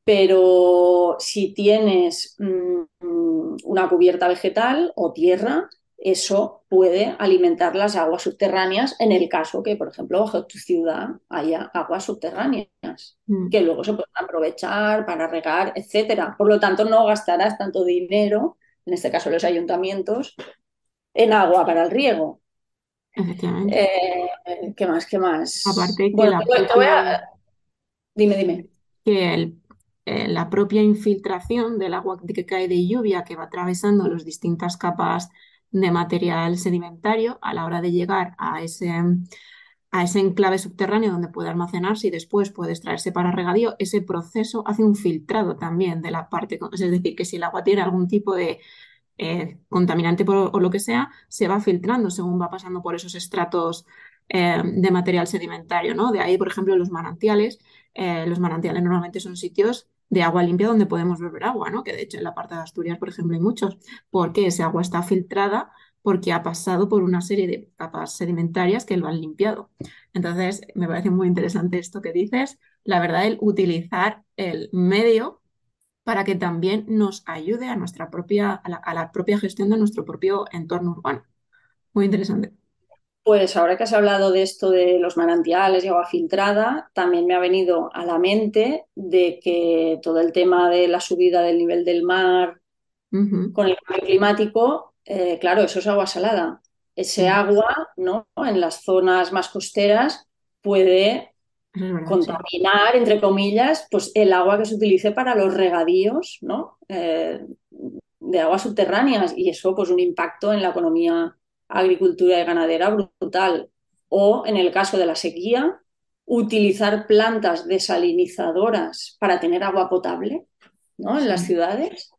Pero si tienes mm, una cubierta vegetal o tierra, eso puede alimentar las aguas subterráneas en el caso que, por ejemplo, bajo tu ciudad haya aguas subterráneas mm. que luego se puedan aprovechar para regar, etcétera. Por lo tanto, no gastarás tanto dinero, en este caso los ayuntamientos, en agua para el riego. Efectivamente. Eh, ¿Qué más? ¿Qué más? Aparte que la Dime, dime. Que eh, la propia infiltración del agua que cae de lluvia que va atravesando las distintas capas de material sedimentario a la hora de llegar a ese, a ese enclave subterráneo donde puede almacenarse y después puede extraerse para regadío, ese proceso hace un filtrado también de la parte, es decir, que si el agua tiene algún tipo de eh, contaminante o lo que sea, se va filtrando según va pasando por esos estratos eh, de material sedimentario, ¿no? De ahí, por ejemplo, los manantiales. Eh, los manantiales normalmente son sitios de agua limpia donde podemos beber agua, ¿no? Que de hecho en la parte de Asturias, por ejemplo, hay muchos, porque ese agua está filtrada porque ha pasado por una serie de capas sedimentarias que lo han limpiado. Entonces, me parece muy interesante esto que dices, la verdad, el utilizar el medio para que también nos ayude a nuestra propia, a la propia gestión de nuestro propio entorno urbano. Muy interesante. Pues ahora que has hablado de esto de los manantiales y agua filtrada, también me ha venido a la mente de que todo el tema de la subida del nivel del mar con el cambio climático, eh, claro, eso es agua salada. Ese agua, ¿no? En las zonas más costeras puede contaminar, entre comillas, pues el agua que se utilice para los regadíos, ¿no? Eh, de aguas subterráneas y eso, pues un impacto en la economía agricultura y ganadera brutal. O en el caso de la sequía, utilizar plantas desalinizadoras para tener agua potable ¿no? en las ciudades,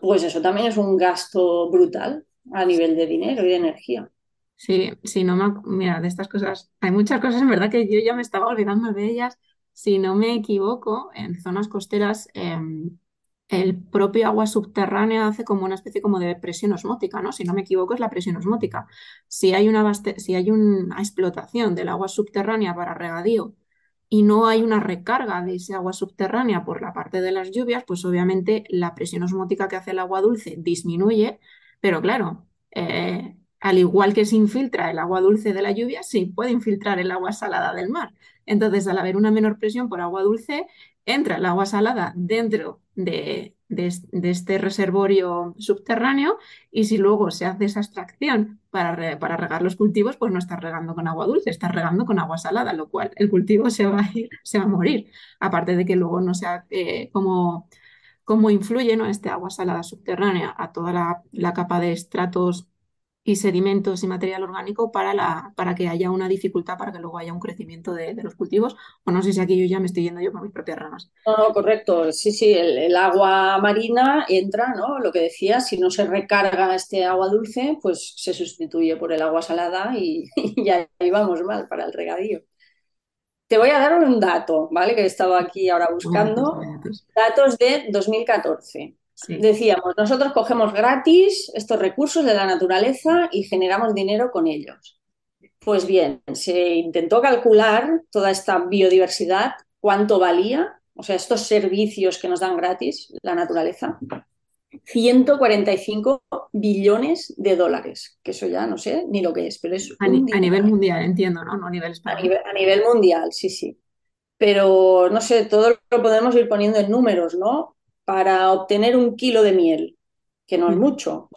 pues eso también es un gasto brutal a nivel de dinero y de energía. Sí, sí, no me, mira, de estas cosas, hay muchas cosas en verdad que yo ya me estaba olvidando de ellas. Si no me equivoco, en zonas costeras, em, el propio agua subterránea hace como una especie como de presión osmótica, ¿no? Si no me equivoco, es la presión osmótica. Si hay una, si hay una explotación del agua subterránea para regadío y no hay una recarga de ese agua subterránea por la parte de las lluvias, pues obviamente la presión osmótica que hace el agua dulce disminuye, pero claro, eh, al igual que se infiltra el agua dulce de la lluvia, sí puede infiltrar el agua salada del mar. Entonces, al haber una menor presión por agua dulce, entra el agua salada dentro de, este reservorio subterráneo y si luego se hace esa extracción para, para, regar los cultivos, pues no estás regando con agua dulce, estás regando con agua salada, lo cual el cultivo se va a, ir, se va a morir. Aparte de que luego no sea eh, como, como influye ¿no? este agua salada subterránea a toda la, la capa de estratos y sedimentos y material orgánico para, la, para que haya una dificultad, para que luego haya un crecimiento de, los cultivos. O no sé si aquí yo ya me estoy yendo yo por mis propias ramas. No, no, correcto. Sí, sí, el, agua marina entra, ¿no? Lo que decía, si no se recarga este agua dulce, pues se sustituye por el agua salada y, ya ahí vamos mal para el regadío. Te voy a dar un dato, ¿vale? Que he estado aquí ahora buscando. Datos de 2014. Decíamos, nosotros cogemos gratis estos recursos de la naturaleza y generamos dinero con ellos. Pues bien, se intentó calcular toda esta biodiversidad, cuánto valía, o sea, estos servicios que nos dan gratis la naturaleza. 145 billones de dólares, que eso ya no sé ni lo que es, pero es... A, nivel mundial, entiendo, ¿no? no a, nivel a, nivel, a nivel mundial, sí, sí. Pero no sé, todo lo podemos ir poniendo en números, ¿no? Para obtener un kilo de miel, que no es mucho.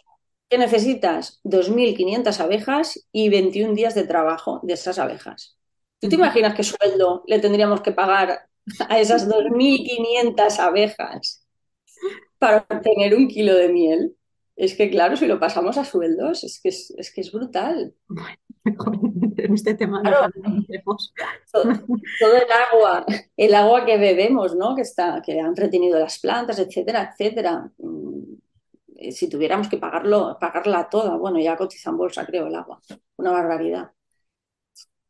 ¿Qué necesitas? 2.500 abejas y 21 días de trabajo de esas abejas. ¿Tú te imaginas qué sueldo le tendríamos que pagar a esas 2.500 abejas para obtener un kilo de miel? Es que claro, si lo pasamos a sueldos, es que es, que es brutal. en este tema todo, todo, el agua, el agua que bebemos, ¿no? Que está, que han retenido las plantas, etcétera, etcétera. Mm, si tuviéramos que pagarlo, pagarla toda, bueno, ya cotiza en bolsa, creo, el agua. Una barbaridad.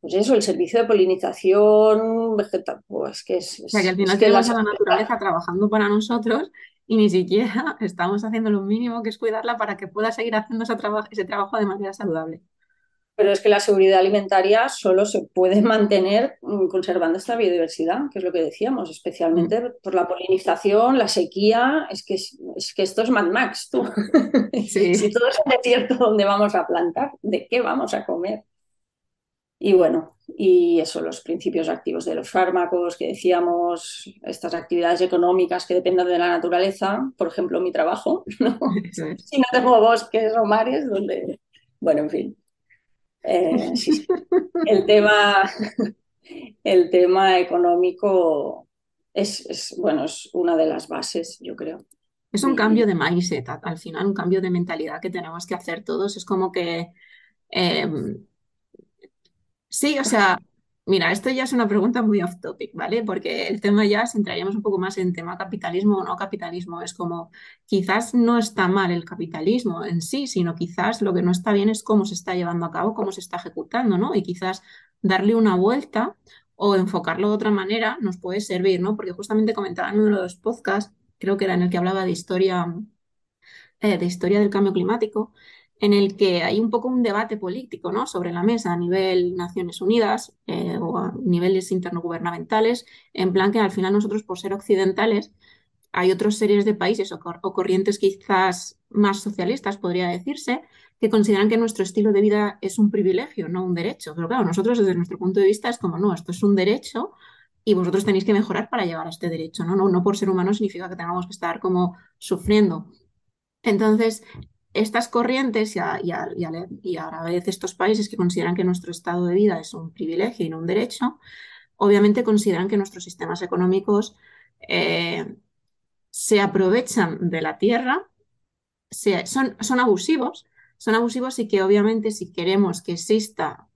Pues eso, el servicio de polinización vegetal, pues que es. O sea, que al final tenemos a la naturaleza trabajando para nosotros y ni siquiera estamos haciendo lo mínimo que es cuidarla para que pueda seguir haciendo ese, trabajo, ese trabajo de manera saludable. Pero es que la seguridad alimentaria solo se puede mantener mm, conservando esta biodiversidad, que es lo que decíamos, especialmente mm. por la polinización, la sequía. Es que, es, que esto es Mad Max, tú. si todo es un desierto donde vamos a plantar, ¿de qué vamos a comer? Y bueno, y eso, los principios activos de los fármacos que decíamos, estas actividades económicas que dependen de la naturaleza, por ejemplo, mi trabajo, si no tengo bosques o mares, donde, bueno, en fin. Eh, el, tema, el tema económico es, bueno, es una de las bases, yo creo. Es un cambio de mindset, al final, un cambio de mentalidad que tenemos que hacer todos. Es como que em, Sí, o sea, mira, esto ya es una pregunta muy off topic, ¿vale? Porque el tema ya, si entraríamos un poco más en tema capitalismo o no capitalismo, es como, quizás no está mal el capitalismo en sí, sino quizás lo que no está bien es cómo se está llevando a cabo, cómo se está ejecutando, ¿no? Y quizás darle una vuelta o enfocarlo de otra manera nos puede servir, ¿no? Porque justamente comentaba en uno de los podcasts, creo que era en el que hablaba de historia, eh, de historia del cambio climático, en el que hay un poco un debate político ¿no? sobre la mesa a nivel Naciones Unidas eh, o a niveles internogubernamentales, en plan que al final nosotros, por ser occidentales, hay otras series de países o, corrientes quizás más socialistas, podría decirse, que consideran que nuestro estilo de vida es un privilegio, no un derecho. Pero claro, nosotros desde nuestro punto de vista es como, no, esto es un derecho y vosotros tenéis que mejorar para llevar a este derecho. No, no por ser humano significa que tengamos que estar como sufriendo. Entonces, estas corrientes y a, la vez estos países que consideran que nuestro estado de vida es un privilegio y no un derecho, obviamente consideran que nuestros sistemas económicos eh, se aprovechan de la tierra, son, son abusivos, son abusivos y que obviamente si queremos que exista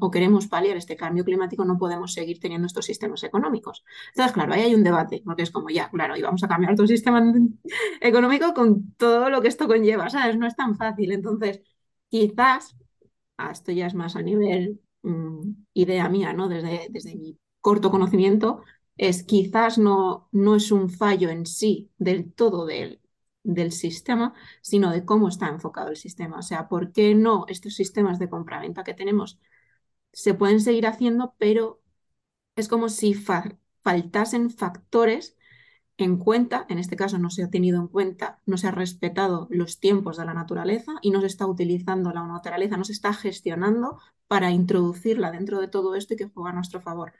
o queremos paliar este cambio climático no podemos seguir teniendo estos sistemas económicos. Entonces, claro, ahí hay un debate, porque es como ya, claro, y vamos a cambiar todo sistema económico con todo lo que esto conlleva, ¿sabes? No es tan fácil. Entonces, quizás, ah, esto ya es más a nivel mm, idea mía, ¿no? Desde, desde mi corto conocimiento, es quizás no, no es un fallo en sí del todo del, del sistema, sino de cómo está enfocado el sistema. O sea, ¿por qué no estos sistemas de compraventa que tenemos se pueden seguir haciendo, pero es como si faltasen factores en cuenta, en este caso no se ha tenido en cuenta, no se ha respetado los tiempos de la naturaleza y no se está utilizando la naturaleza, no se está gestionando para introducirla dentro de todo esto y que juega a nuestro favor.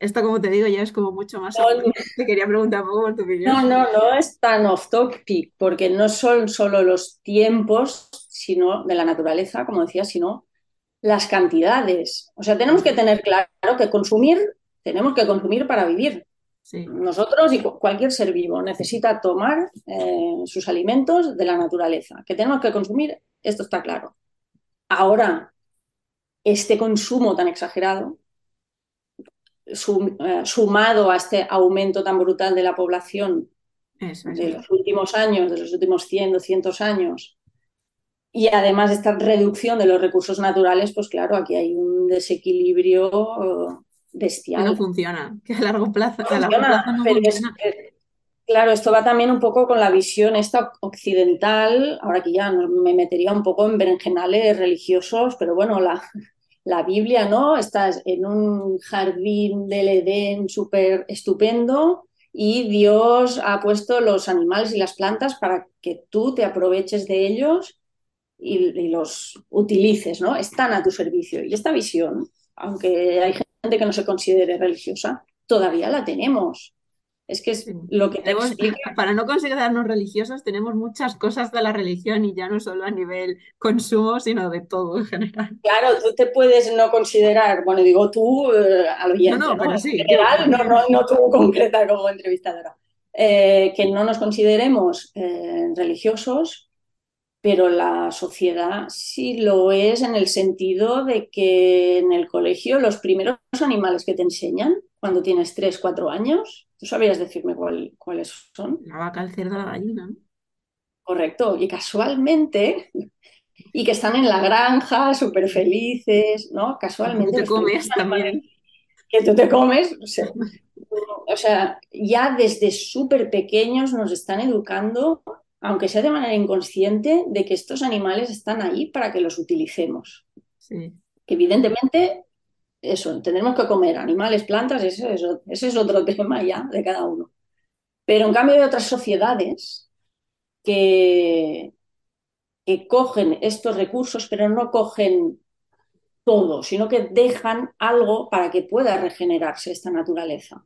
Esto, como te digo, ya es como mucho más. Te quería preguntar un poco por tu opinión. No, no, no es tan off topic, porque no son solo los tiempos sino de la naturaleza, como decía, sino las cantidades. O sea, tenemos que tener claro que consumir, tenemos que consumir para vivir. Nosotros y cualquier ser vivo necesita tomar eh, sus alimentos de la naturaleza. Que tenemos que consumir, esto está claro. Ahora, este consumo tan exagerado eh, sumado a este aumento tan brutal de la población de los últimos años, de los últimos 100, 200 años, y además esta reducción de los recursos naturales, pues claro, aquí hay un desequilibrio bestial. no funciona, que a largo plazo, claro, esto va también un poco con la visión esta occidental, ahora que ya me metería un poco en berenjenales religiosos, pero bueno, la, la Biblia, ¿no? Estás en un jardín del Edén súper estupendo y Dios ha puesto los animales y las plantas para que tú te aproveches de ellos y, los utilices, ¿no? Están a tu servicio. Y esta visión, aunque hay gente que no se considere religiosa, todavía la tenemos. Es que es lo que tenemos, Para no considerarnos religiosos, tenemos muchas cosas de la religión y ya no solo a nivel consumo, sino de todo en general. Claro, tú te puedes no considerar, bueno, digo tú eh, al no, no, ¿no? Pero sí, en general, no, no, no tú concreta como entrevistadora, eh, que no nos consideremos eh, religiosos, pero la sociedad sí lo es en el sentido de que en el colegio los primeros animales que te enseñan cuando tienes 3, 4 años, ¿Tú sabrías decirme cuáles son? La vaca, el cerdo, la gallina. Correcto. Y casualmente, y que están en la granja, súper felices, ¿no? Casualmente. Que te comes también. Que tú te comes. O sea, ya desde súper pequeños nos están educando, aunque sea de manera inconsciente, de que estos animales están ahí para que los utilicemos. Sí. Que evidentemente eso, tendremos que comer animales, plantas, ese es otro tema ya de cada uno. Pero en cambio hay otras sociedades que, que cogen estos recursos, pero no cogen todo, sino que dejan algo para que pueda regenerarse esta naturaleza.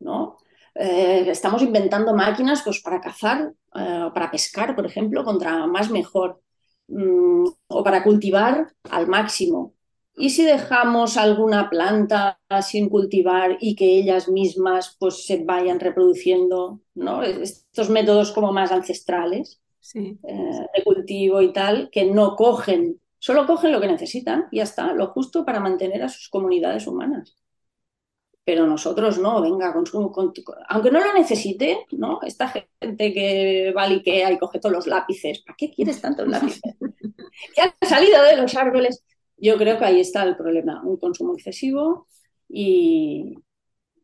¿no? Eh, estamos inventando máquinas pues, para cazar, eh, para pescar, por ejemplo, contra más mejor, mm, o para cultivar al máximo. ¿Y si dejamos alguna planta sin cultivar y que ellas mismas pues, se vayan reproduciendo? ¿no? Estos métodos como más ancestrales eh, de cultivo y tal, que no cogen, solo cogen lo que necesitan y ya está, lo justo para mantener a sus comunidades humanas. Pero nosotros no, venga, consumo, aunque no lo necesite, ¿no? Esta gente que va a Ikea y coge todos los lápices, ¿para qué quieres tantos lápices? que han salido de los árboles yo creo que ahí está el problema, un consumo excesivo y,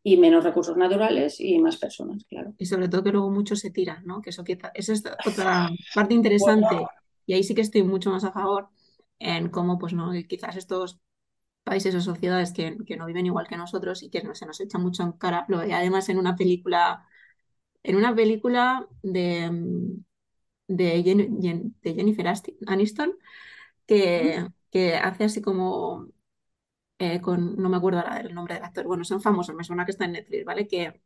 menos recursos naturales y más personas, claro. Y sobre todo que luego mucho se tira, ¿no? Que eso, eso es otra parte interesante. Y ahí sí que estoy mucho más a favor en cómo, pues, ¿no? Quizás estos países o sociedades que, no viven igual que nosotros y que no, se nos echa mucho en cara. Lo además en una película, en una película de, de, de Jennifer Aniston, que, que hace así como, eh, con, no me acuerdo ahora del nombre del actor, bueno, son famosos, me suena que está en Netflix, ¿vale? Que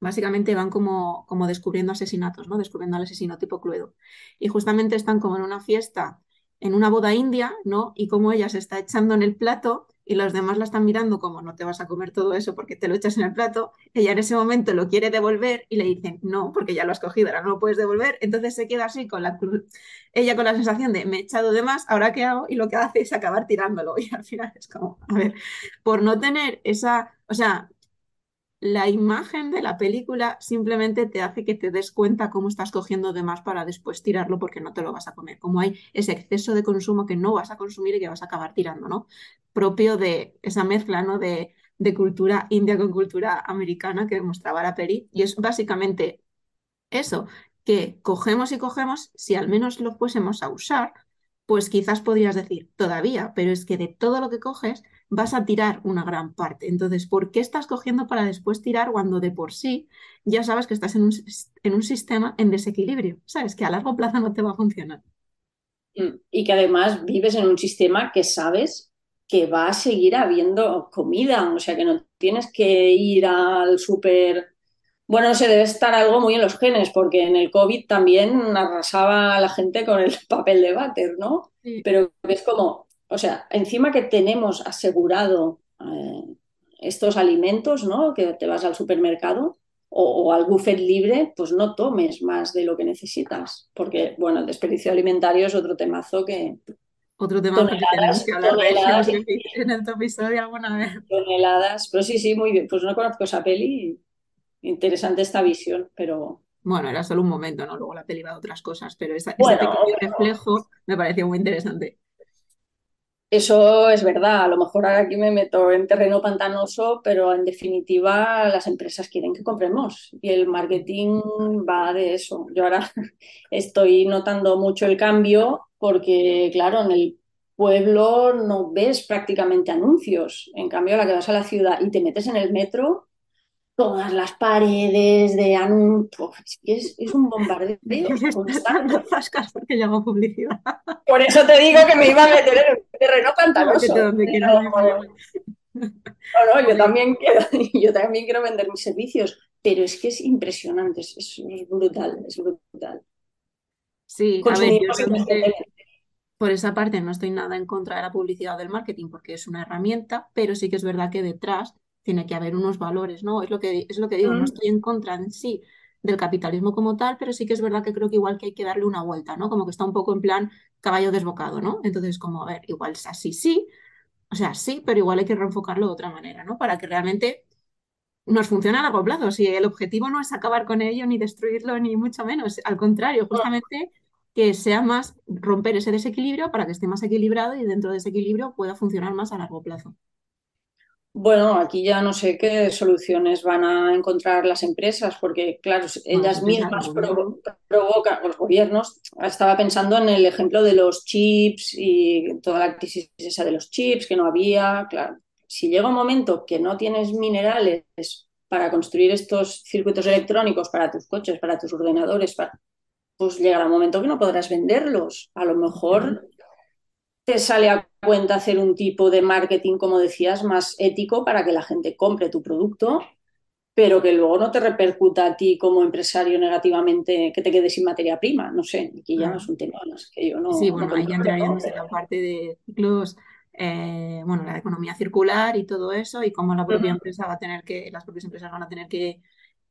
básicamente van como, como descubriendo asesinatos, ¿no? Descubriendo al asesino tipo Cluedo. Y justamente están como en una fiesta, en una boda india, ¿no? Y como ella se está echando en el plato y los demás la están mirando como no te vas a comer todo eso porque te lo echas en el plato, ella en ese momento lo quiere devolver y le dicen no, porque ya lo has cogido, ahora no lo puedes devolver, entonces se queda así con la ella con la sensación de me he echado de más, ahora qué hago y lo que hace es acabar tirándolo. Y al final es como, a ver, por no tener esa, o sea, la imagen de la película simplemente te hace que te des cuenta cómo estás cogiendo de más para después tirarlo porque no te lo vas a comer. Como hay ese exceso de consumo que no vas a consumir y que vas a acabar tirando, ¿no? Propio de esa mezcla, ¿no? De, de cultura india con cultura americana que mostraba la peli. Y es básicamente eso, que cogemos y cogemos, si al menos lo fuésemos a usar, pues quizás podrías decir todavía, pero es que de todo lo que coges vas a tirar una gran parte. Entonces, ¿por qué estás cogiendo para después tirar cuando de por sí ya sabes que estás en un, en un sistema en desequilibrio? Sabes que a largo plazo no te va a funcionar. Mm, y que además vives en un sistema que sabes que va a seguir habiendo comida, o sea que no tienes que ir al súper bueno, no sé, debe estar algo muy en los genes, porque en el COVID también arrasaba a la gente con el papel de váter, ¿no? Pero es como, o sea, encima que tenemos asegurado eh, estos alimentos, ¿no? Que te vas al supermercado o, al buffet libre, pues no tomes más de lo que necesitas, porque, bueno, el desperdicio alimentario es otro temazo que... Otro tema toneladas, que toneladas, en el episodio alguna vez. Toneladas, pero sí, sí, muy bien. Pues no conozco esa peli interesante esta visión, pero... Bueno, era solo un momento, ¿no? Luego la peli va a otras cosas, pero ese pequeño reflejo me pareció muy interesante. Eso es verdad, a lo mejor ahora aquí me meto en terreno pantanoso, pero en definitiva las empresas quieren que compremos y el marketing va de eso. Yo ahora estoy notando mucho el cambio porque, claro, en el pueblo no ves prácticamente anuncios. En cambio, la que vas a la ciudad y te metes en el metro, todas las paredes de anuncios. Es, es, un bombardeo constante. porque llamo publicidad. Por eso te digo que me iba a meter en el terreno pantanoso. No, no, yo también, quiero, yo también quiero vender mis servicios, pero es que es impresionante, es, es brutal, es brutal. Sí, a ver, yo por esa parte no estoy nada en contra de la publicidad del marketing porque es una herramienta, pero sí que es verdad que detrás tiene que haber unos valores, ¿no? Es lo que, es lo que digo, no estoy en contra en sí del capitalismo como tal, pero sí que es verdad que creo que igual que hay que darle una vuelta, ¿no? Como que está un poco en plan caballo desbocado, ¿no? Entonces, como, a ver, igual es así, sí, o sea, sí, pero igual hay que reenfocarlo de otra manera, ¿no? Para que realmente nos funcione a largo plazo. Si el objetivo no es acabar con ello, ni destruirlo, ni mucho menos, al contrario, justamente que sea más romper ese desequilibrio para que esté más equilibrado y dentro de ese equilibrio pueda funcionar más a largo plazo. Bueno, aquí ya no sé qué soluciones van a encontrar las empresas, porque claro, ellas mismas provocan, los gobiernos, estaba pensando en el ejemplo de los chips y toda la crisis esa de los chips que no había, claro, si llega un momento que no tienes minerales para construir estos circuitos electrónicos para tus coches, para tus ordenadores, pues llegará un momento que no podrás venderlos. A lo mejor te sale a cuenta hacer un tipo de marketing, como decías, más ético para que la gente compre tu producto, pero que luego no te repercuta a ti como empresario negativamente que te quedes sin materia prima. No sé, aquí ya no es un tema más que yo no. Sí, bueno, ahí ya entraríamos en la parte de ciclos. Eh, bueno, la economía circular y todo eso, y cómo la propia empresa va a tener que, las propias empresas van a tener que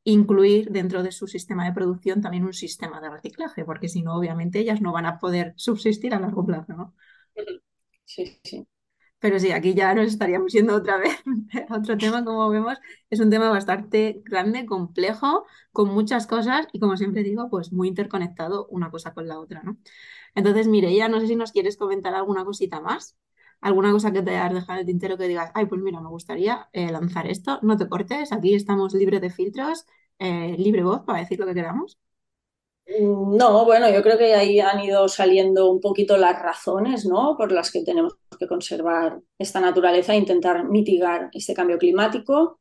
incluir dentro de su sistema de producción también un sistema de reciclaje, porque si no, obviamente ellas no van a poder subsistir a largo plazo, ¿no? Sí, sí. Pero sí, aquí ya nos estaríamos yendo otra vez otro tema, como vemos, es un tema bastante grande, complejo, con muchas cosas y como siempre digo, pues muy interconectado una cosa con la otra, ¿no? Entonces, ya no sé si nos quieres comentar alguna cosita más, alguna cosa que te hayas dejado en el tintero que digas, ay, pues mira, me gustaría eh, lanzar esto, no te cortes, aquí estamos libres de filtros, eh, libre voz para decir lo que queramos. No, bueno, yo creo que ahí han ido saliendo un poquito las razones, ¿no? Por las que tenemos que conservar esta naturaleza e intentar mitigar este cambio climático,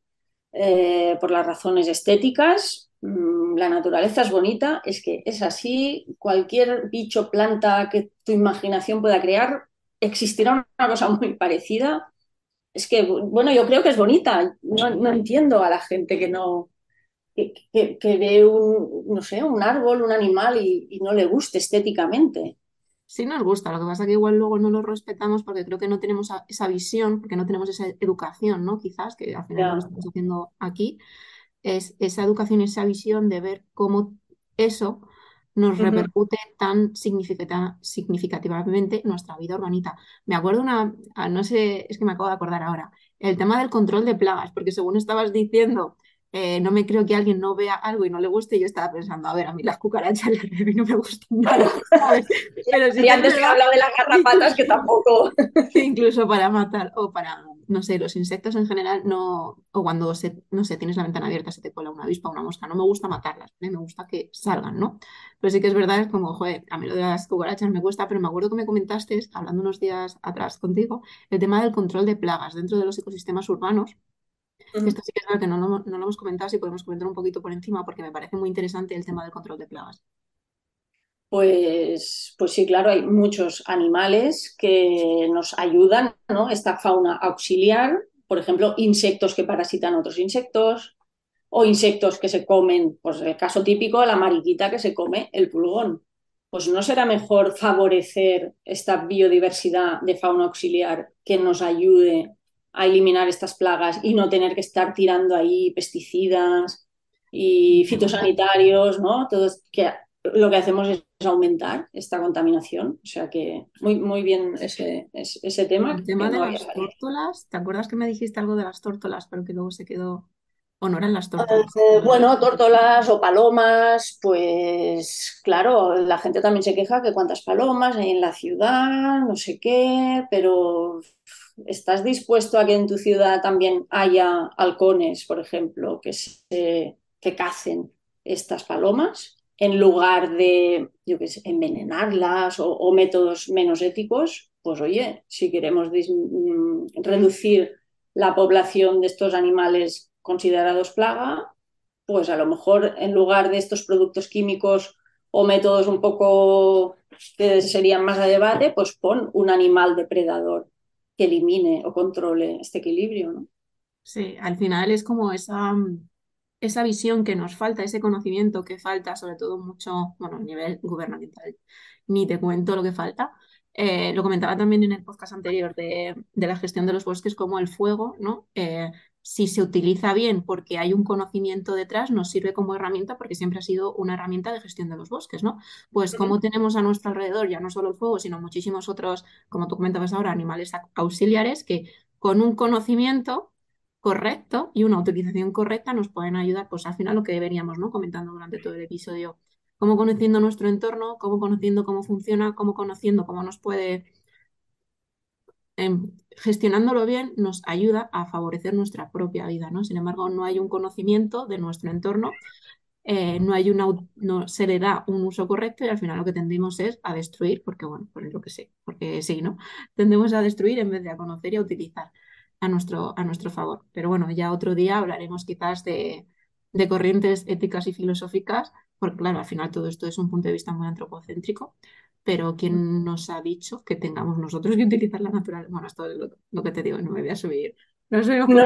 eh, por las razones estéticas. Mm, la naturaleza es bonita, es que es así. Cualquier bicho, planta que tu imaginación pueda crear, existirá una cosa muy parecida. Es que, bueno, yo creo que es bonita. no entiendo a la gente que no, que, ve un, no sé, un árbol, un animal y, no le guste estéticamente. Sí nos gusta, lo que pasa es que igual luego no lo respetamos porque creo que no tenemos esa visión, porque no tenemos esa educación, ¿no? Quizás, que al final lo estamos haciendo aquí, es esa educación y esa visión de ver cómo eso nos repercute tan significativamente en nuestra vida urbanita. Me acuerdo una, ah, no sé, es que me acabo de acordar ahora, el tema del control de plagas, porque según estabas diciendo eh, no me creo que alguien no vea algo y no le guste, y yo estaba pensando, a ver, a mí las cucarachas no me gustan nada, Pero si y antes que hablado de las garrapatas, que tampoco. Incluso para matar, o para, no sé, los insectos en general, no, o cuando, se, no sé, tienes la ventana abierta, se te cuela una avispa o una mosca, no me gusta matarlas, me gusta que salgan, ¿no? Pero sí que es verdad, es como, joder, a mí lo de las cucarachas me gusta, pero me acuerdo que me comentaste, hablando unos días atrás contigo, el tema del control de plagas dentro de los ecosistemas urbanos, esto sí que es verdad que no, no, lo hemos comentado, si podemos comentar un poquito por encima, porque me parece muy interesante el tema del control de plagas. Pues, pues sí, claro, hay muchos animales que nos ayudan, ¿no? Esta fauna auxiliar, por ejemplo, insectos que parasitan otros insectos o insectos que se comen, pues el caso típico, la mariquita que se come el pulgón. Pues no será mejor favorecer esta biodiversidad de fauna auxiliar que nos ayude a eliminar estas plagas y no tener que estar tirando ahí pesticidas y fitosanitarios, ¿no? Todo que lo que hacemos es aumentar esta contaminación. O sea que muy, muy bien ese, ese tema. El tema de las tórtolas, ¿te acuerdas que me dijiste algo de las tórtolas, pero que luego se quedó ¿O no eran las tórtolas? Eh, bueno, tórtolas o palomas, pues claro, la gente también se queja que cuántas palomas hay en la ciudad, no sé qué, pero ¿estás dispuesto a que en tu ciudad también haya halcones, por ejemplo, que, se, que cacen estas palomas en lugar de, yo qué sé, envenenarlas o, métodos menos éticos? Pues oye, si queremos mm, reducir la población de estos animales considerados plaga, pues a lo mejor en lugar de estos productos químicos o métodos un poco que serían más de debate, pues pon un animal depredador que elimine o controle este equilibrio, ¿no? Sí, al final es como esa, esa visión que nos falta, ese conocimiento que falta, sobre todo mucho, bueno, a nivel gubernamental, ni te cuento lo que falta. Eh, lo comentaba también en el podcast anterior de, la gestión de los bosques como el fuego, ¿no? Eh, si se utiliza bien porque hay un conocimiento detrás, nos sirve como herramienta porque siempre ha sido una herramienta de gestión de los bosques, ¿no? Pues como tenemos a nuestro alrededor ya no solo el fuego, sino muchísimos otros, como tú comentabas ahora, animales auxiliares que con un conocimiento correcto y una utilización correcta nos pueden ayudar, pues al final lo que deberíamos, ¿no? Comentando durante todo el episodio, cómo conociendo nuestro entorno, cómo conociendo cómo funciona, cómo conociendo cómo nos puede gestionándolo bien nos ayuda a favorecer nuestra propia vida, ¿no? Sin embargo, no hay un conocimiento de nuestro entorno, eh, no hay una, no se le da un uso correcto y al final lo que tendemos es a destruir, porque bueno, por lo que sé, porque sí, ¿no? Tendemos a destruir en vez de a conocer y a utilizar a nuestro, a nuestro favor. Pero bueno, ya otro día hablaremos quizás de, de corrientes éticas y filosóficas, porque claro, al final todo esto es un punto de vista muy antropocéntrico, pero ¿quién nos ha dicho que tengamos nosotros que utilizar la naturaleza? Bueno, esto es lo, que te digo, no me voy a subir. No, no,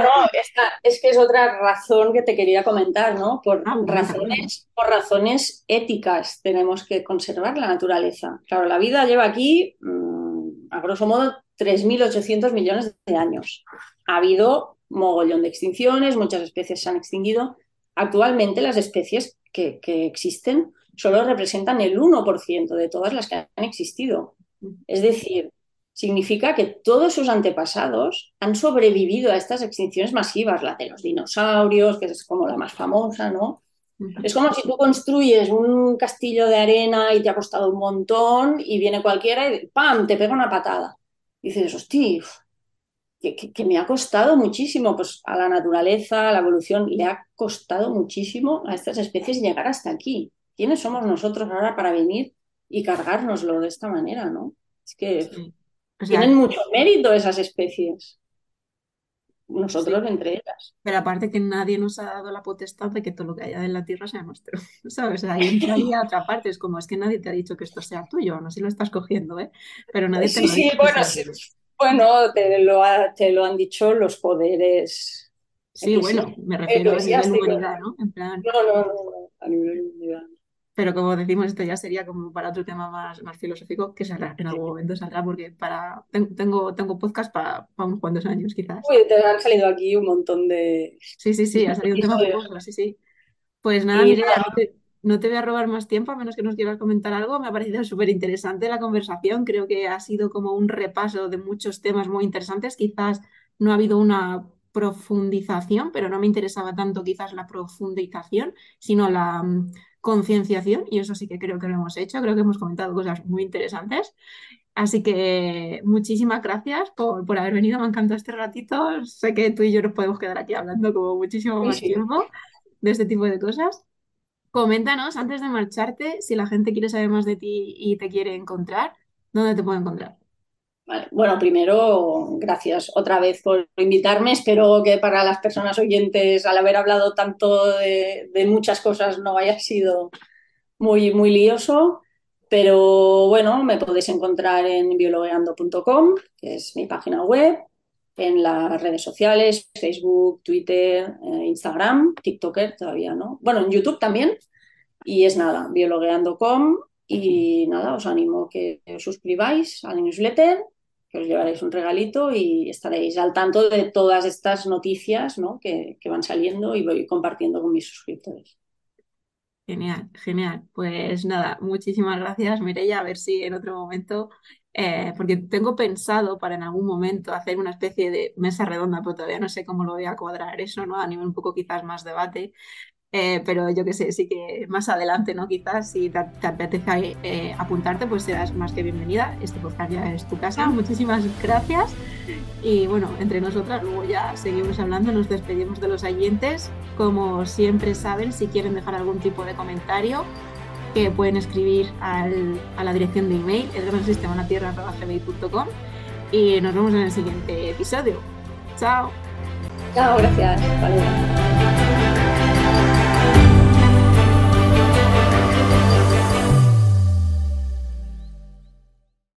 es que es otra razón que te quería comentar, ¿no? Por, ah, razones, por razones éticas tenemos que conservar la naturaleza. Claro, la vida lleva aquí, mm, a grosso modo, 3.800 millones de años. Ha habido mogollón de extinciones, muchas especies se han extinguido. Actualmente las especies que, que existen solo representan el 1% de todas las que han existido. Es decir, significa que todos sus antepasados han sobrevivido a estas extinciones masivas, la de los dinosaurios, que es como la más famosa, ¿no? Es como si tú construyes un castillo de arena y te ha costado un montón y viene cualquiera y ¡pam! te pega una patada. Y dices, hostia, que, que, me ha costado muchísimo, pues a la naturaleza, a la evolución, le ha costado muchísimo a estas especies llegar hasta aquí. ¿Quiénes somos nosotros ahora para venir y cargárnoslo de esta manera, no? Es que tienen mucho mérito esas especies. Nosotros entre ellas. Pero aparte que nadie nos ha dado la potestad de que todo lo que haya en la tierra sea nuestro. ¿Sabes? Ahí entraría otra parte. Es como es que nadie te ha dicho que esto sea tuyo, no sé si lo estás cogiendo, ¿eh? Pero nadie te lo ha dicho. bueno, sí. Bueno, te lo, te lo han dicho los poderes. Sí, bueno, me refiero a nivel humanidad, ¿no? En plan... No, no, no, a nivel humanidad. Pero como decimos, esto ya sería como para otro tema más, más filosófico que saldrá, en algún momento saldrá, porque para, tengo, tengo podcast para, unos cuantos años quizás. Uy, te han salido aquí un montón de... Sí, sí, sí, ha salido un tema muy sí, sí. Pues nada, mira, no te voy a robar más tiempo, a menos que nos quieras comentar algo. Me ha parecido súper interesante la conversación. Creo que ha sido como un repaso de muchos temas muy interesantes. Quizás no ha habido una profundización, pero no me interesaba tanto quizás la profundización, sino la concienciación. Y eso sí que creo que lo hemos hecho. Creo que hemos comentado cosas muy interesantes. Así que muchísimas gracias por, por haber venido. Me encantado este ratito. Sé que tú y yo nos podemos quedar aquí hablando como muchísimo más tiempo de este tipo de cosas. Coméntanos antes de marcharte si la gente quiere saber más de ti y te quiere encontrar, ¿dónde te puede encontrar? Bueno, primero, gracias otra vez por invitarme. Espero que para las personas oyentes, al haber hablado tanto de, muchas cosas, no haya sido muy, muy lioso. Pero bueno, me podéis encontrar en biologeando.com, que es mi página web, en las redes sociales, Facebook, Twitter, eh, Instagram, TikToker todavía no. Bueno, en YouTube también. Y es nada, biologueando.com y nada, os animo que os suscribáis al newsletter, que os llevaréis un regalito y estaréis al tanto de todas estas noticias ¿no? que, que van saliendo y voy compartiendo con mis suscriptores. Genial, genial. Pues nada, muchísimas gracias, Mireya. A ver si en otro momento eh, porque tengo pensado para en algún momento hacer una especie de mesa redonda, pero todavía no sé cómo lo voy a cuadrar eso, ¿no? A nivel un poco quizás más debate, eh, pero yo qué sé, sí que más adelante, ¿no? Quizás si te, apetece eh, apuntarte, pues serás más que bienvenida. Este podcast ya es tu casa. Muchísimas gracias. Y bueno, entre nosotras luego ya seguimos hablando, nos despedimos de los oyentes. Como siempre saben, si quieren dejar algún tipo de comentario, que pueden escribir al, a la dirección de email, elgranosistemanaTierra.gmail.com y nos vemos en el siguiente episodio. Chao. Chao, gracias.